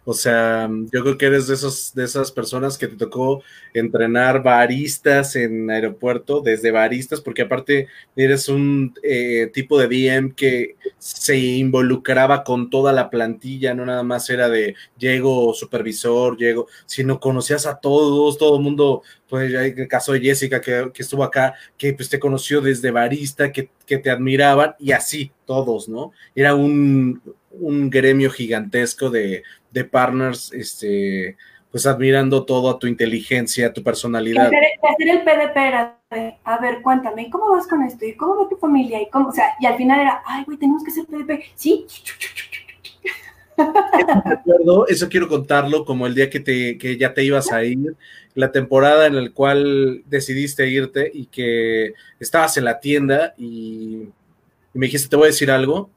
O sea, yo creo que eres de, esos, de esas personas que te tocó entrenar baristas en aeropuerto, desde baristas, porque aparte eres un eh, tipo de DM que se involucraba con toda la plantilla, no nada más era de llego supervisor, llego, sino conocías a todos, todo el mundo, pues el caso de Jessica que, que, estuvo acá, que pues te conoció desde barista, que, que te admiraban y así, todos, ¿no? Era un, un gremio gigantesco de, de partners, este, pues admirando todo a tu inteligencia, a tu personalidad. Hacer, el PDP era de, a ver, cuéntame, ¿cómo vas con esto? ¿Y cómo va tu familia? ¿Y cómo? O sea, y al final era, ay, güey, tenemos que hacer PDP. Sí. Recuerdo, eso quiero contarlo como el día que, te, que ya te ibas a ir, la temporada en la cual decidiste irte y que estabas en la tienda y, y me dijiste, te voy a decir algo,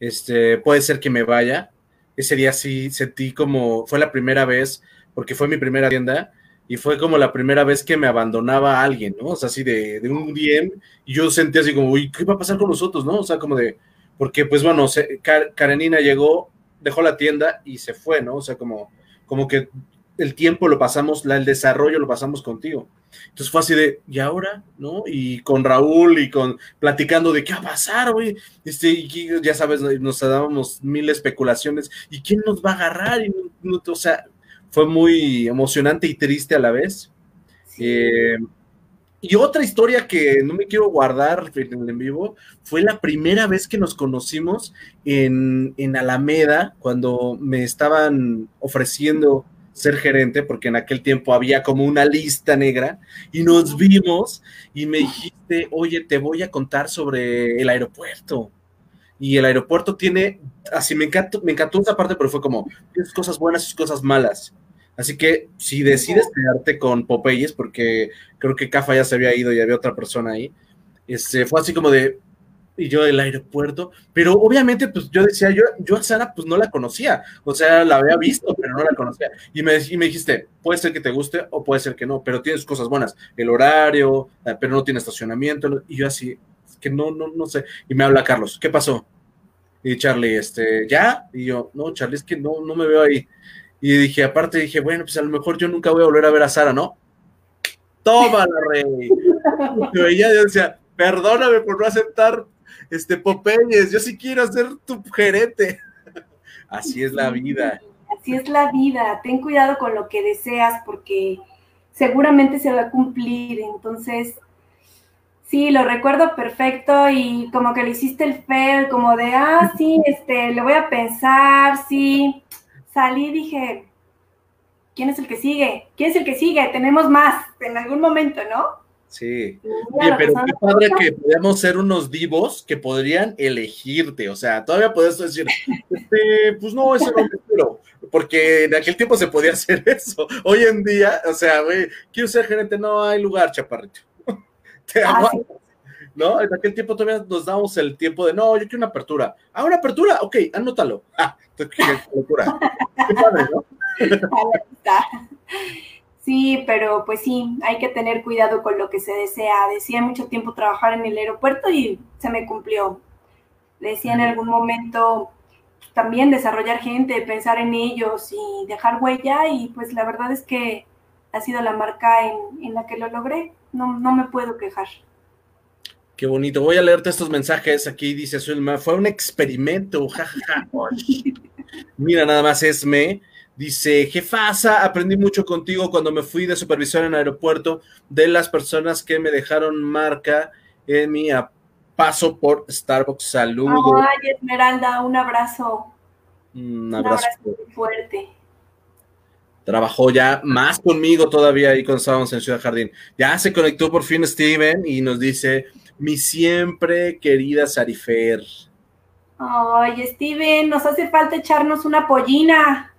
este, puede ser que me vaya. Ese día sí sentí como, fue la primera vez, porque fue mi primera tienda, y fue como la primera vez que me abandonaba alguien, ¿no? O sea, así de, de un DM, y yo sentí así como, uy, ¿qué va a pasar con nosotros, no? O sea, como de, porque pues bueno, se, Karenina llegó, dejó la tienda y se fue, ¿no? O sea, como, como que el tiempo lo pasamos, la, el desarrollo lo pasamos contigo. Entonces fue así de, ¿y ahora? ¿No? Y con Raúl y con platicando de qué va a pasar, güey. Este, y ya sabes, nos dábamos mil especulaciones. ¿Y quién nos va a agarrar? Y no, o sea, fue muy emocionante y triste a la vez. Sí. Eh, y otra historia que no me quiero guardar en, en vivo fue la primera vez que nos conocimos en, en Alameda, cuando me estaban ofreciendo ser gerente, porque en aquel tiempo había como una lista negra, y nos vimos y me dijiste, oye, te voy a contar sobre el aeropuerto. Y el aeropuerto tiene, así me encantó, me encantó esa parte, pero fue como, tienes cosas buenas y cosas malas. Así que si decides quedarte con Popeyes, porque creo que Cafa ya se había ido y había otra persona ahí, este, fue así como de, y yo del aeropuerto, pero obviamente pues yo decía, yo, yo a Sara pues no la conocía, o sea, la había visto, pero no la conocía, y me, y me dijiste, puede ser que te guste o puede ser que no, pero tienes cosas buenas, el horario, eh, pero no tiene estacionamiento, y yo así, que no, no, no sé, y me habla Carlos, ¿qué pasó? Y Charlie, este, ¿ya? Y yo, no, Charlie, es que no, no me veo ahí. Y dije, aparte dije, bueno, pues a lo mejor yo nunca voy a volver a ver a Sara, ¿no? Tómala, rey. Y ella decía, perdóname por no aceptar este Popeyes, yo sí quiero ser tu gerente. Así es la vida. Así es la vida. Ten cuidado con lo que deseas porque seguramente se va a cumplir. Entonces, sí, lo recuerdo perfecto y como que le hiciste el feo, como de, ah, sí, este, le voy a pensar, sí. Salí y dije, ¿quién es el que sigue? ¿Quién es el que sigue? Tenemos más en algún momento, ¿no? Sí. Oye, pero qué padre que podamos ser unos divos que podrían elegirte. O sea, todavía puedes decir, este, pues no, ese no me quiero. Porque en aquel tiempo se podía hacer eso. Hoy en día, o sea, güey, quiero ser gerente, no hay lugar, chaparrito. Te ah, sí. ¿No? En aquel tiempo todavía nos damos el tiempo de, no, yo quiero una apertura. Ah, una apertura, ok, anótalo. Ah, qué locura. Qué padre, ¿no? Sí, pero pues sí, hay que tener cuidado con lo que se desea. Decía mucho tiempo trabajar en el aeropuerto y se me cumplió. Decía en algún momento también desarrollar gente, pensar en ellos y dejar huella y pues la verdad es que ha sido la marca en, en la que lo logré. No, no me puedo quejar. Qué bonito. Voy a leerte estos mensajes. Aquí dice Zulma, fue un experimento. jajaja. Mira, nada más Esme. Dice, jefasa, aprendí mucho contigo cuando me fui de supervisor en aeropuerto de las personas que me dejaron marca en mi paso por Starbucks. Saludos. Ay, Esmeralda, un abrazo. Un abrazo. Un abrazo fuerte. Trabajó ya más conmigo todavía ahí cuando estábamos en Ciudad Jardín. Ya se conectó por fin Steven y nos dice, mi siempre querida Sarifer. Ay, Steven, nos hace falta echarnos una pollina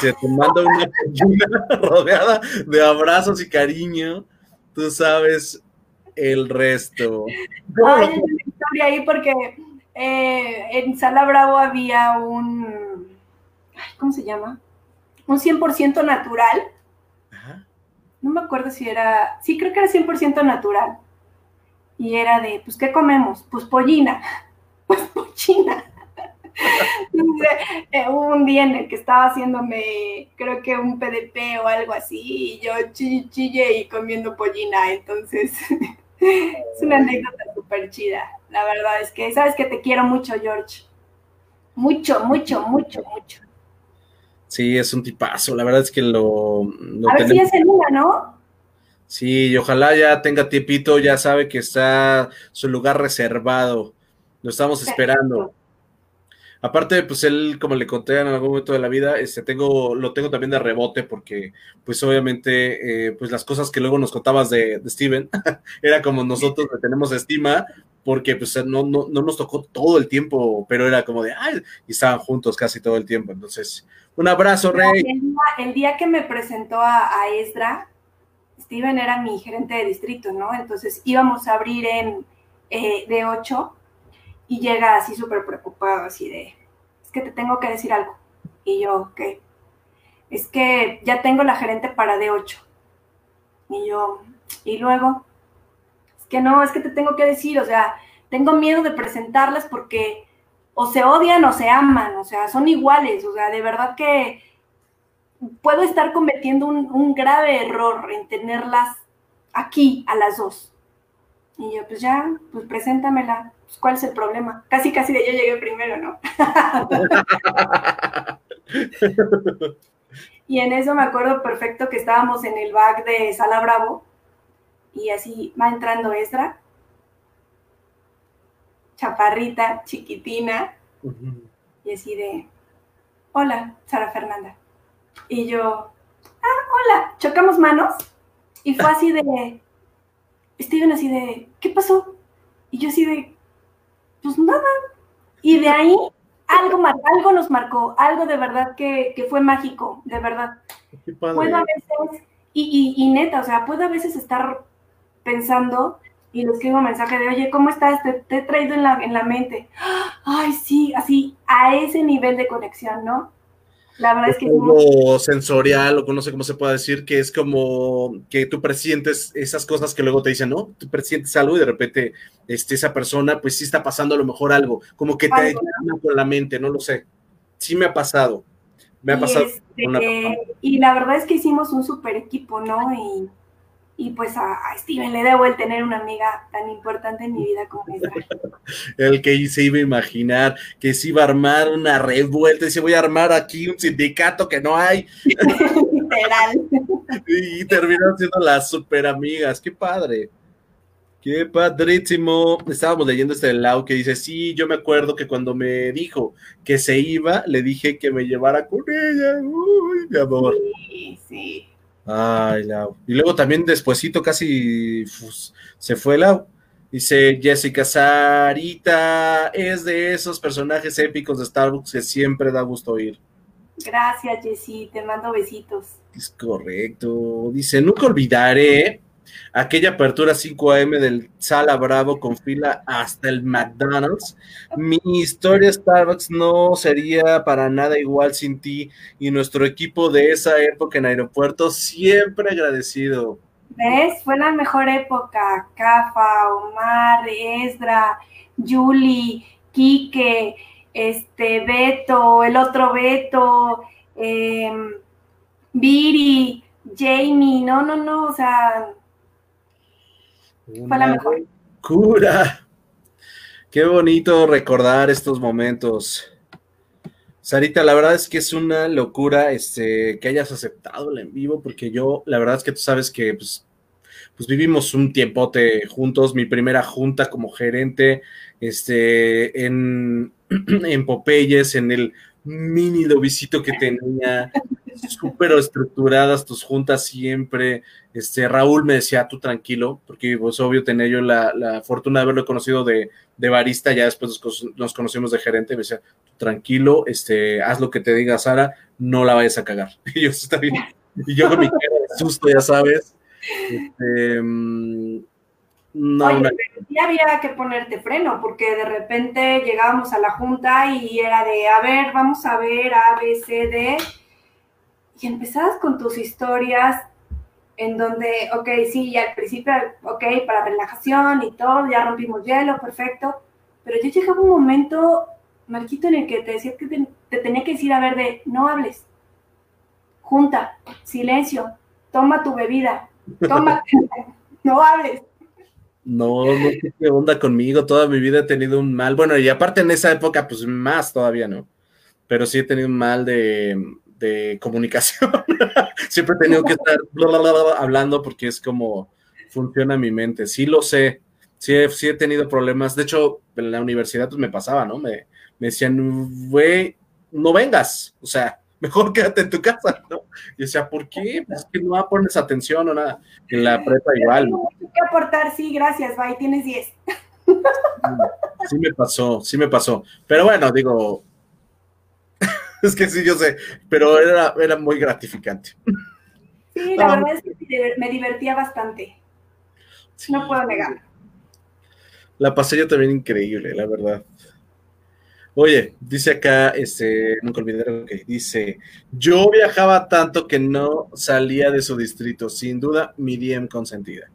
se te manda una pollina rodeada de abrazos y cariño, tú sabes el resto. Ay, hay una historia ahí porque eh, en Sala Bravo había un, ¿cómo se llama? Un 100% natural. Ajá. No me acuerdo si era, sí creo que era 100% natural. Y era de, pues, ¿qué comemos? Pues pollina. Pues pollina. Eh, hubo un día en el que estaba haciéndome, creo que un PDP o algo así, y yo chille y comiendo pollina, entonces es una anécdota súper chida. La verdad es que, sabes que te quiero mucho, George. Mucho, mucho, mucho, mucho. Sí, es un tipazo. La verdad es que lo. a ver si es el una, ¿no? Sí, y ojalá ya tenga tiempito, ya sabe que está su lugar reservado. Lo estamos esperando. Aparte, pues él, como le conté en algún momento de la vida, este, tengo, lo tengo también de rebote porque, pues obviamente, eh, pues las cosas que luego nos contabas de, Steven, era como nosotros le tenemos estima porque pues no, no, no, nos tocó todo el tiempo, pero era como de, ay, y estaban juntos casi todo el tiempo. Entonces, un abrazo, Rey. El día, que me presentó a, a Esdra, Steven era mi gerente de distrito, ¿no? Entonces íbamos a abrir en eh, de 8 y llega así súper preocupado, así de, es que te tengo que decir algo. Y yo, ¿qué? Es que ya tengo la gerente para D8. Y yo, y luego, es que no, es que te tengo que decir, o sea, tengo miedo de presentarlas porque o se odian o se aman, o sea, son iguales, o sea, de verdad que puedo estar cometiendo un, un grave error en tenerlas aquí a las dos. Y yo, pues ya, pues preséntamela. Pues, ¿Cuál es el problema? Casi, casi de yo llegué primero, ¿no? y en eso me acuerdo perfecto que estábamos en el back de Sala Bravo y así va entrando Esdra, chaparrita, chiquitina, y así de, hola, Sara Fernanda. Y yo, ah, hola, chocamos manos y fue así de, Steven así de, ¿qué pasó? Y yo así de, pues nada. Y de ahí algo, algo nos marcó, algo de verdad que, fue mágico, de verdad. Puedo a veces, y, y, neta, o sea, puedo a veces estar pensando y le escribo un mensaje de, oye, ¿cómo estás? Te, te, he traído en la, en la mente. Ay, sí, así, a ese nivel de conexión, ¿no? La verdad es que... Como sensorial, o no sé cómo se puede decir, que es como que tú presientes esas cosas que luego te dicen, ¿no? Tú presientes algo y de repente este, esa persona, pues sí está pasando a lo mejor algo, como que te llama con la mente, no lo sé. Sí me ha pasado. Me ha pasado. Este, y la verdad es que hicimos un super equipo, ¿no? Y y pues a, Steven le debo el tener una amiga tan importante en mi vida como esta. el que se iba a imaginar que se iba a armar una revuelta y se voy a armar aquí un sindicato que no hay. Literal. y terminaron siendo las super amigas, qué padre. Qué padrísimo. Estábamos leyendo este lado que dice, sí, yo me acuerdo que cuando me dijo que se iba, le dije que me llevara con ella. Uy, mi amor. Sí, sí. Ay, Lau. Y luego también despuesito casi se fue Lau. Dice Jessica Sarita, es de esos personajes épicos de Starbucks que siempre da gusto oír. Gracias, Jessy, te mando besitos. Es correcto. Dice, nunca olvidaré aquella apertura 5 AM del Sala Bravo con fila hasta el McDonald's. Mi historia Starbucks no sería para nada igual sin ti y nuestro equipo de esa época en aeropuerto siempre agradecido. ¿Ves? Fue la mejor época. Cafa, Omar, Esdra, Julie, Quique, este, Beto, el otro Beto, eh, Jamie, no, no, no, o sea, fue la mejor. Cura. Qué bonito recordar estos momentos. Sarita, la verdad es que es una locura este, que hayas aceptado el en vivo, porque yo, la verdad es que tú sabes que pues, pues vivimos un tiempote juntos, mi primera junta como gerente este, en, en Popeyes, en el mini lobicito que tenía, súper estructuradas tus juntas siempre. Este, Raúl me decía, tú tranquilo, porque pues obvio tenía yo la, fortuna de haberlo conocido de, de, barista, ya después nos, conocimos de gerente, me decía, tranquilo, este, haz lo que te diga Sara, no la vayas a cagar. Y yo, está bien. Y yo con mi cara de susto, ya sabes. Este, mm, no, Oye, pero sí había que ponerte freno, porque de repente llegábamos a la junta y era de, a ver, vamos a ver A, B, C, D, y empezabas con tus historias en donde, ok, sí, ya al principio, ok, para relajación y todo, ya rompimos hielo, perfecto, pero ya llegaba un momento marquito en el que te decía que te, te tenía que decir, a ver, de no hables, junta, silencio, toma tu bebida, toma, no hables. No, no sé qué onda conmigo. Toda mi vida he tenido un mal. Bueno, y aparte en esa época, pues más todavía no. Pero sí he tenido un mal de, de comunicación. Siempre he tenido que estar bla, bla, bla, hablando porque es como funciona mi mente. Sí lo sé. Sí he, sí he tenido problemas. De hecho, en la universidad pues me pasaba, ¿no? Me, me decían, güey, no vengas. O sea, mejor quédate en tu casa, ¿no? Y decía, ¿por qué? Pues es que no pones atención o nada. En la prepa igual. ¿no? que aportar, sí, gracias, bye, tienes 10. Sí me pasó, sí me pasó. Pero bueno, digo, es que sí, yo sé, pero era, era muy gratificante. Sí, la verdad es que me divertía bastante. No puedo negar. La pasé yo también increíble, la verdad. Oye, dice acá, este, nunca olvidé que dice, yo viajaba tanto que no salía de su distrito, sin duda mi DM consentida.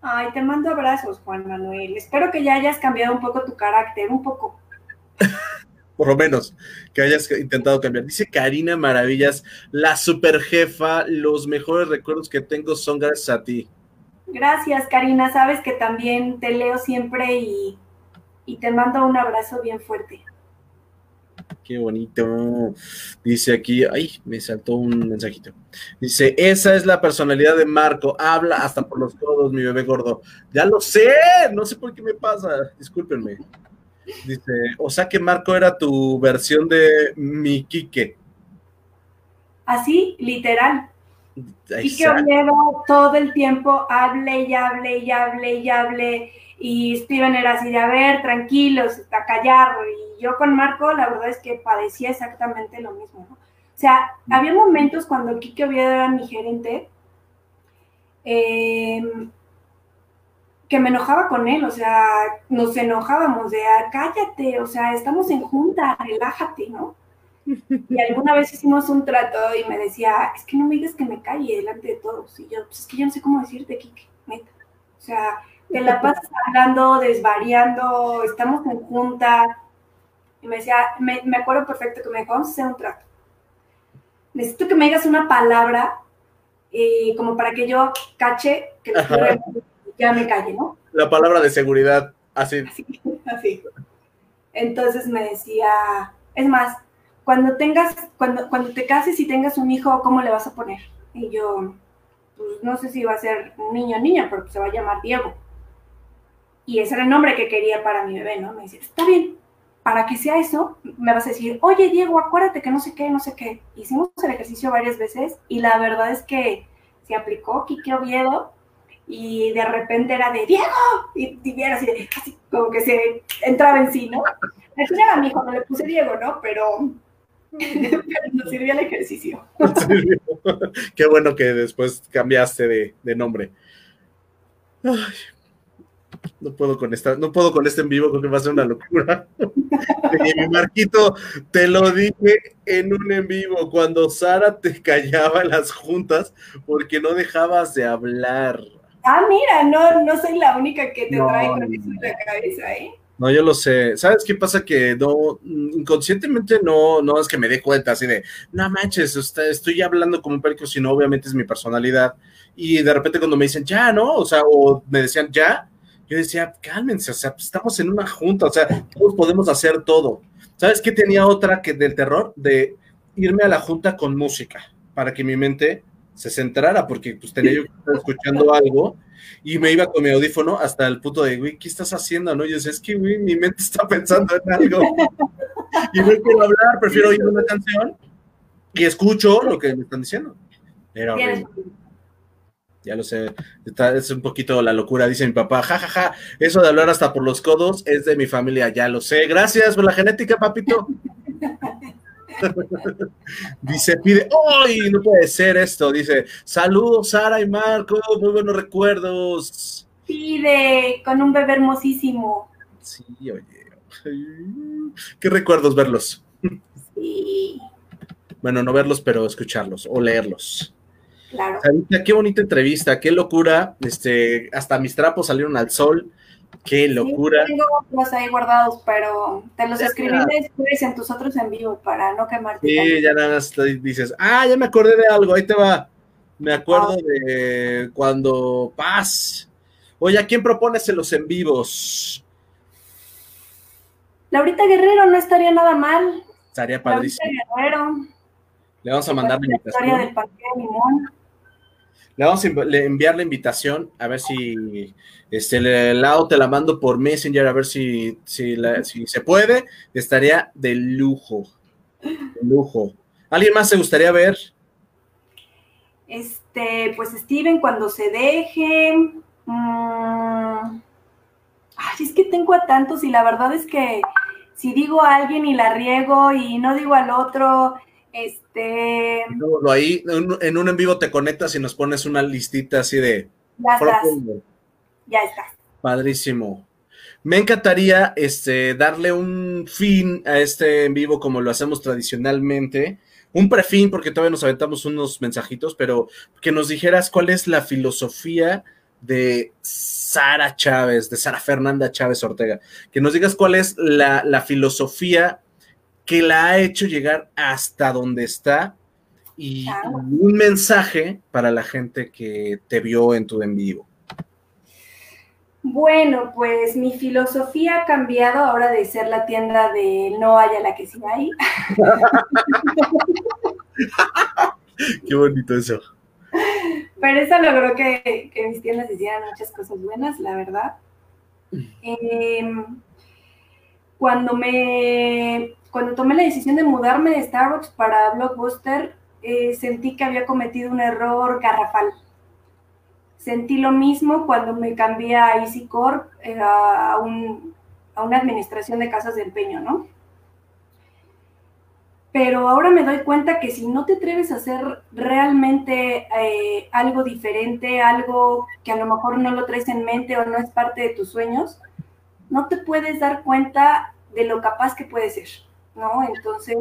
Ay, te mando abrazos, Juan Manuel. Espero que ya hayas cambiado un poco tu carácter, un poco. Por lo menos, que hayas intentado cambiar. Dice Karina Maravillas, la super jefa, los mejores recuerdos que tengo son gracias a ti. Gracias, Karina. Sabes que también te leo siempre y, y te mando un abrazo bien fuerte. Qué bonito. Dice aquí, ay, me saltó un mensajito. Dice, esa es la personalidad de Marco. Habla hasta por los codos, mi bebé gordo. Ya lo sé, no sé por qué me pasa. Discúlpenme. Dice, o sea que Marco era tu versión de mi Quique. Así, literal. Quique Oviedo todo el tiempo hable y hable y hable y hable. Y Steven era así de, a ver, tranquilos, a callar. Y yo con Marco, la verdad es que padecía exactamente lo mismo. ¿no? O sea, había momentos cuando Quique Oviedo era mi gerente, eh, que me enojaba con él, o sea, nos enojábamos de, ah, cállate, o sea, estamos en junta, relájate, ¿no? Y alguna vez hicimos un trato y me decía, es que no me digas que me calle delante de todos. Y yo, pues es que yo no sé cómo decirte, Kike, neta. O sea, te la pasas hablando, desvariando, estamos en junta. Y me decía, me, me acuerdo perfecto que me dijo, vamos a hacer un trato. Necesito que me digas una palabra eh, como para que yo cache que ya me calle, ¿no? La palabra de seguridad, así. así. Así. Entonces me decía, es más, cuando tengas, cuando, cuando te cases y tengas un hijo, ¿cómo le vas a poner? Y yo, pues no sé si va a ser niño o niña, pero se va a llamar Diego. Y ese era el nombre que quería para mi bebé, ¿no? Me decía, está bien, para que sea eso, me vas a decir, oye Diego, acuérdate que no sé qué, no sé qué. Hicimos el ejercicio varias veces y la verdad es que se aplicó Quique Oviedo y de repente era de Diego y, y así, de, así como que se entraba en sí, ¿no? Al final a mi hijo no le puse Diego, ¿no? Pero, pero nos sirvió el ejercicio. Qué bueno que después cambiaste de, de nombre. Ay, no puedo con esta, no puedo con este en vivo porque va a ser una locura. mi Marquito, te lo dije en un en vivo, cuando Sara te callaba en las juntas porque no dejabas de hablar. Ah, mira, no, no soy la única que te no, trae con eso en la cabeza, ¿eh? No, yo lo sé. ¿Sabes qué pasa? Que no, inconscientemente no, no es que me dé cuenta así de, no manches, estoy hablando como un perico, sino obviamente es mi personalidad. Y de repente cuando me dicen, ya, ¿no? O sea, o me decían, ya, yo decía, cálmense, o sea, pues, estamos en una junta, o sea, todos podemos hacer todo. ¿Sabes qué tenía otra que del terror? De irme a la junta con música, para que mi mente se centrara, porque pues tenía yo que estar escuchando algo y me iba con mi audífono hasta el punto de, güey, ¿qué estás haciendo? ¿No? Y yo decía, es que, güey, mi mente está pensando en algo. y no quiero hablar, prefiero oír una canción y escucho lo que me están diciendo. Era horrible. Ya lo sé, está, es un poquito la locura, dice mi papá, jajaja, ja, ja, eso de hablar hasta por los codos es de mi familia, ya lo sé. Gracias por la genética, papito. dice, pide, ¡ay! no puede ser esto. Dice, saludos, Sara y Marco, muy buenos recuerdos. Pide, con un bebé hermosísimo. Sí, oye. Qué recuerdos verlos. Sí. Bueno, no verlos, pero escucharlos o leerlos. Claro. Sarita, qué bonita entrevista, qué locura. Este, hasta mis trapos salieron al sol. Qué locura. Sí, tengo otros ahí guardados, pero te los escribí después en tus otros en vivo para no quemarte. Sí, ya nada más dices, ah, ya me acordé de algo, ahí te va. Me acuerdo ah. de cuando Paz. Oye, ¿a quién propones en los en vivos? Laurita Guerrero no estaría nada mal. Estaría padrísimo. Laurita Guerrero. Le vamos a mandar la invitación. Del Le vamos a enviar la invitación a ver si este el lado te la mando por Messenger a ver si, si, se puede. Estaría de lujo. De lujo. ¿Alguien más se gustaría ver? Este, pues Steven, cuando se deje. Mm, ay, es que tengo a tantos y la verdad es que si digo a alguien y la riego y no digo al otro, este. ahí, en un en vivo te conectas y nos pones una listita así de. Ya estás. Ya estás. Padrísimo. Me encantaría este, darle un fin a este en vivo como lo hacemos tradicionalmente. Un prefin, porque todavía nos aventamos unos mensajitos, pero que nos dijeras cuál es la filosofía de Sara Chávez, de Sara Fernanda Chávez Ortega. Que nos digas cuál es la, la filosofía que la ha hecho llegar hasta donde está y un mensaje para la gente que te vio en tu en vivo. Bueno, pues mi filosofía ha cambiado ahora de ser la tienda de no haya la que sí hay. Qué bonito eso. Pero eso logró que, que mis tiendas hicieran muchas cosas buenas, la verdad. Em, cuando me cuando tomé la decisión de mudarme de Starbucks para Blockbuster, eh, sentí que había cometido un error garrafal. Sentí lo mismo cuando me cambié a Easy Corp, eh, a, una administración de casas de empeño, ¿no? Pero ahora me doy cuenta que si no te atreves a hacer realmente eh, algo diferente, algo que a lo mejor no lo traes en mente o no es parte de tus sueños, no te puedes dar cuenta de lo capaz que puedes ser. ¿No? Entonces,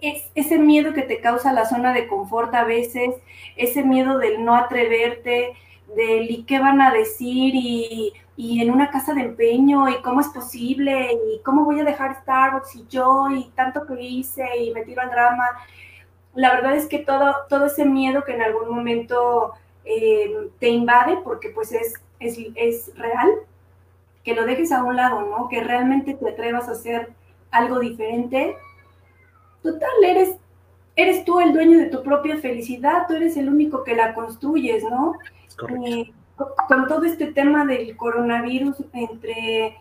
es ese miedo que te causa la zona de confort a veces, ese miedo del no atreverte, del y qué van a decir y, y, en una casa de empeño y cómo es posible y cómo voy a dejar Starbucks y yo y tanto que hice y me tiro al drama. La verdad es que todo, todo ese miedo que en algún momento eh, te invade, porque pues es, es, es real, que lo dejes a un lado, ¿no? Que realmente te atrevas a hacer algo diferente, total, eres, eres tú el dueño de tu propia felicidad, tú eres el único que la construyes, ¿no? Eh, con todo este tema del coronavirus, entre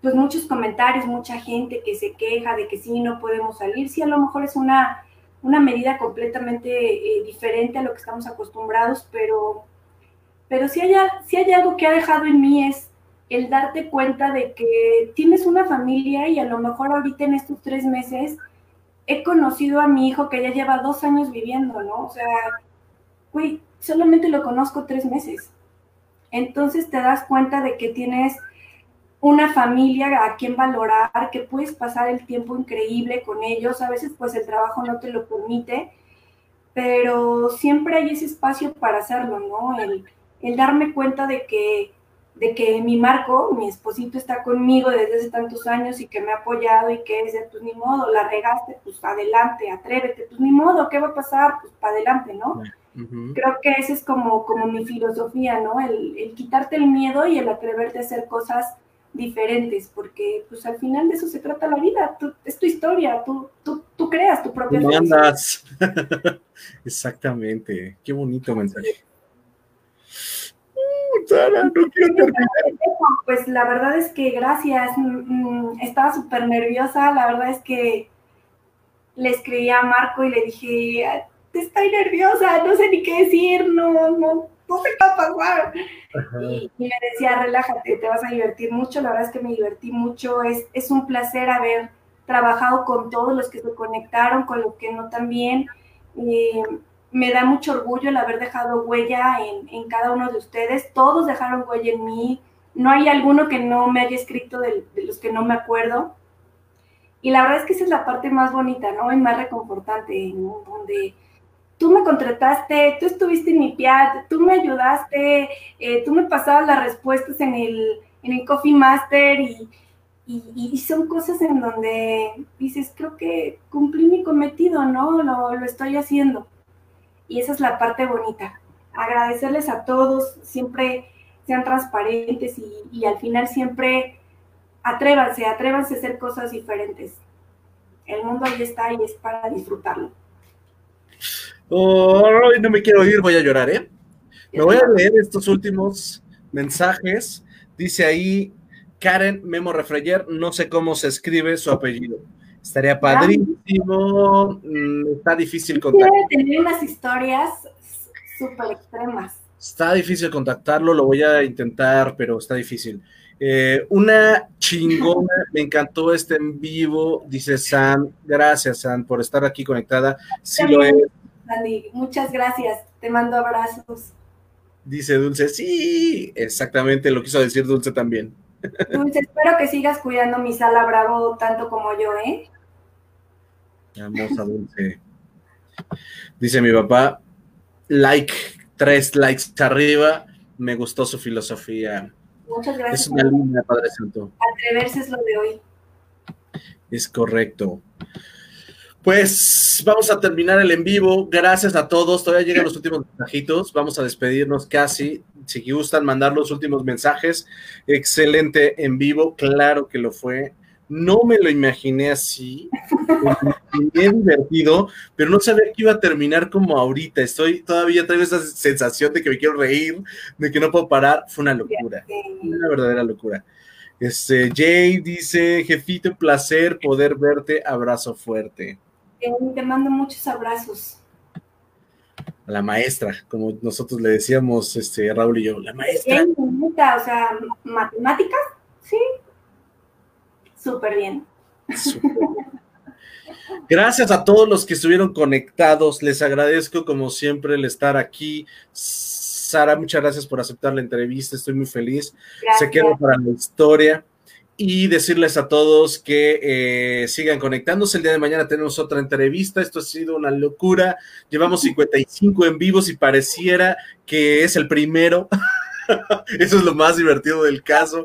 pues muchos comentarios, mucha gente que se queja de que sí, no podemos salir, sí, a lo mejor es una, una medida completamente eh, diferente a lo que estamos acostumbrados, pero, pero si hay, si hay algo que ha dejado en mí es el darte cuenta de que tienes una familia y a lo mejor ahorita en estos tres meses he conocido a mi hijo que ya lleva dos años viviendo, ¿no? O sea, güey, solamente lo conozco tres meses. Entonces te das cuenta de que tienes una familia a quien valorar, que puedes pasar el tiempo increíble con ellos. A veces pues el trabajo no te lo permite, pero siempre hay ese espacio para hacerlo, ¿no? El, el darme cuenta de que de que mi Marco, mi esposito, está conmigo desde hace tantos años y que me ha apoyado y que es de, pues ni modo, la regaste, pues adelante, atrévete, pues ni modo, ¿qué va a pasar? Pues para adelante, ¿no? Creo que esa es como, como mi filosofía, ¿no? El, quitarte el miedo y el atreverte a hacer cosas diferentes, porque pues al final de eso se trata la vida, es tu historia, tú, tú, tú creas tu propia vida. Exactamente, qué bonito mensaje. Pues la verdad es que gracias. Mm, mm, estaba súper nerviosa. La verdad es que le escribí a Marco y le dije, estoy nerviosa, no sé ni qué decir, no, no, no sé qué va a pasar. Y, me decía, relájate, te vas a divertir mucho. La verdad es que me divertí mucho. Es, es un placer haber trabajado con todos los que se conectaron, con los que no también. Eh, me da mucho orgullo el haber dejado huella en, cada uno de ustedes. Todos dejaron huella en mí. No hay alguno que no me haya escrito de, los que no me acuerdo. Y la verdad es que esa es la parte más bonita, ¿no? Y más reconfortante, donde tú me contrataste, tú estuviste en mi piat, tú me ayudaste, eh, tú me pasabas las respuestas en el, en el Coffee Master y, y, son cosas en donde dices, creo que cumplí mi cometido, ¿no? Lo, lo estoy haciendo. Y esa es la parte bonita. Agradecerles a todos, siempre sean transparentes y, y al final siempre atrévanse, atrévanse a hacer cosas diferentes. El mundo ahí está y es para disfrutarlo. Oh, no me quiero ir, voy a llorar, ¿eh? Me voy a leer estos últimos mensajes. Dice ahí Karen Memo Refreyer, no sé cómo se escribe su apellido. Estaría padrísimo. Mm, está difícil contactarlo. tener unas historias súper extremas. Está difícil contactarlo, lo voy a intentar, pero está difícil. Eh, una chingona, me encantó este en vivo, dice San. Gracias, San, por estar aquí conectada. Sí lo es. muchas gracias. Te mando abrazos. Dice Dulce, sí, exactamente lo quiso decir Dulce también. Dulce, espero que sigas cuidando mi sala bravo tanto como yo, ¿eh? Hermosa Dulce. Dice mi papá, like, tres likes arriba, me gustó su filosofía. Muchas gracias. Es una línea, Padre Santo. Atreverse es lo de hoy. Es correcto. Pues vamos a terminar el en vivo. Gracias a todos. Todavía llegan los últimos mensajitos. Vamos a despedirnos casi. Si gustan mandar los últimos mensajes. Excelente en vivo. Claro que lo fue. No me lo imaginé así. Me divertido, pero no sabía que iba a terminar como ahorita. Estoy todavía traigo esa sensación de que me quiero reír, de que no puedo parar. Fue una locura, una verdadera locura. Este, Jay dice, jefito, placer poder verte, abrazo fuerte. Te mando muchos abrazos. A la maestra, como nosotros le decíamos, este, Raúl y yo, la maestra. o sea, matemáticas, sí, Súper bien. Gracias a todos los que estuvieron conectados. Les agradezco, como siempre, el estar aquí. Sara, muchas gracias por aceptar la entrevista. Estoy muy feliz. Se queda para la historia. Y decirles a todos que eh, sigan conectándose. El día de mañana tenemos otra entrevista. Esto ha sido una locura. Llevamos 55 en vivos y pareciera que es el primero. Eso es lo más divertido del caso.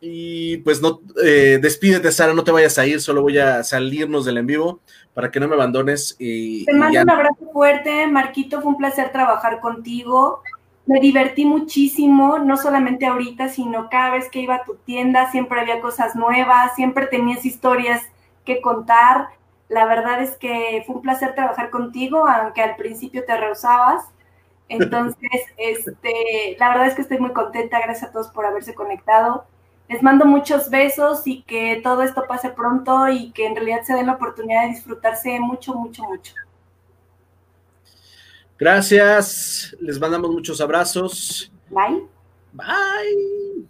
Y pues no, eh, despídete, Sara, no te vayas a ir, solo voy a salirnos del en vivo para que no me abandones. Y, te mando un abrazo fuerte, Marquito, fue un placer trabajar contigo. Me divertí muchísimo, no solamente ahorita, sino cada vez que iba a tu tienda, siempre había cosas nuevas, siempre tenías historias que contar. La verdad es que fue un placer trabajar contigo, aunque al principio te rehusabas. Entonces, este, la verdad es que estoy muy contenta, gracias a todos por haberse conectado. Les mando muchos besos y que todo esto pase pronto y que en realidad se den la oportunidad de disfrutarse mucho, mucho, mucho. Gracias, les mandamos muchos abrazos. Bye. Bye.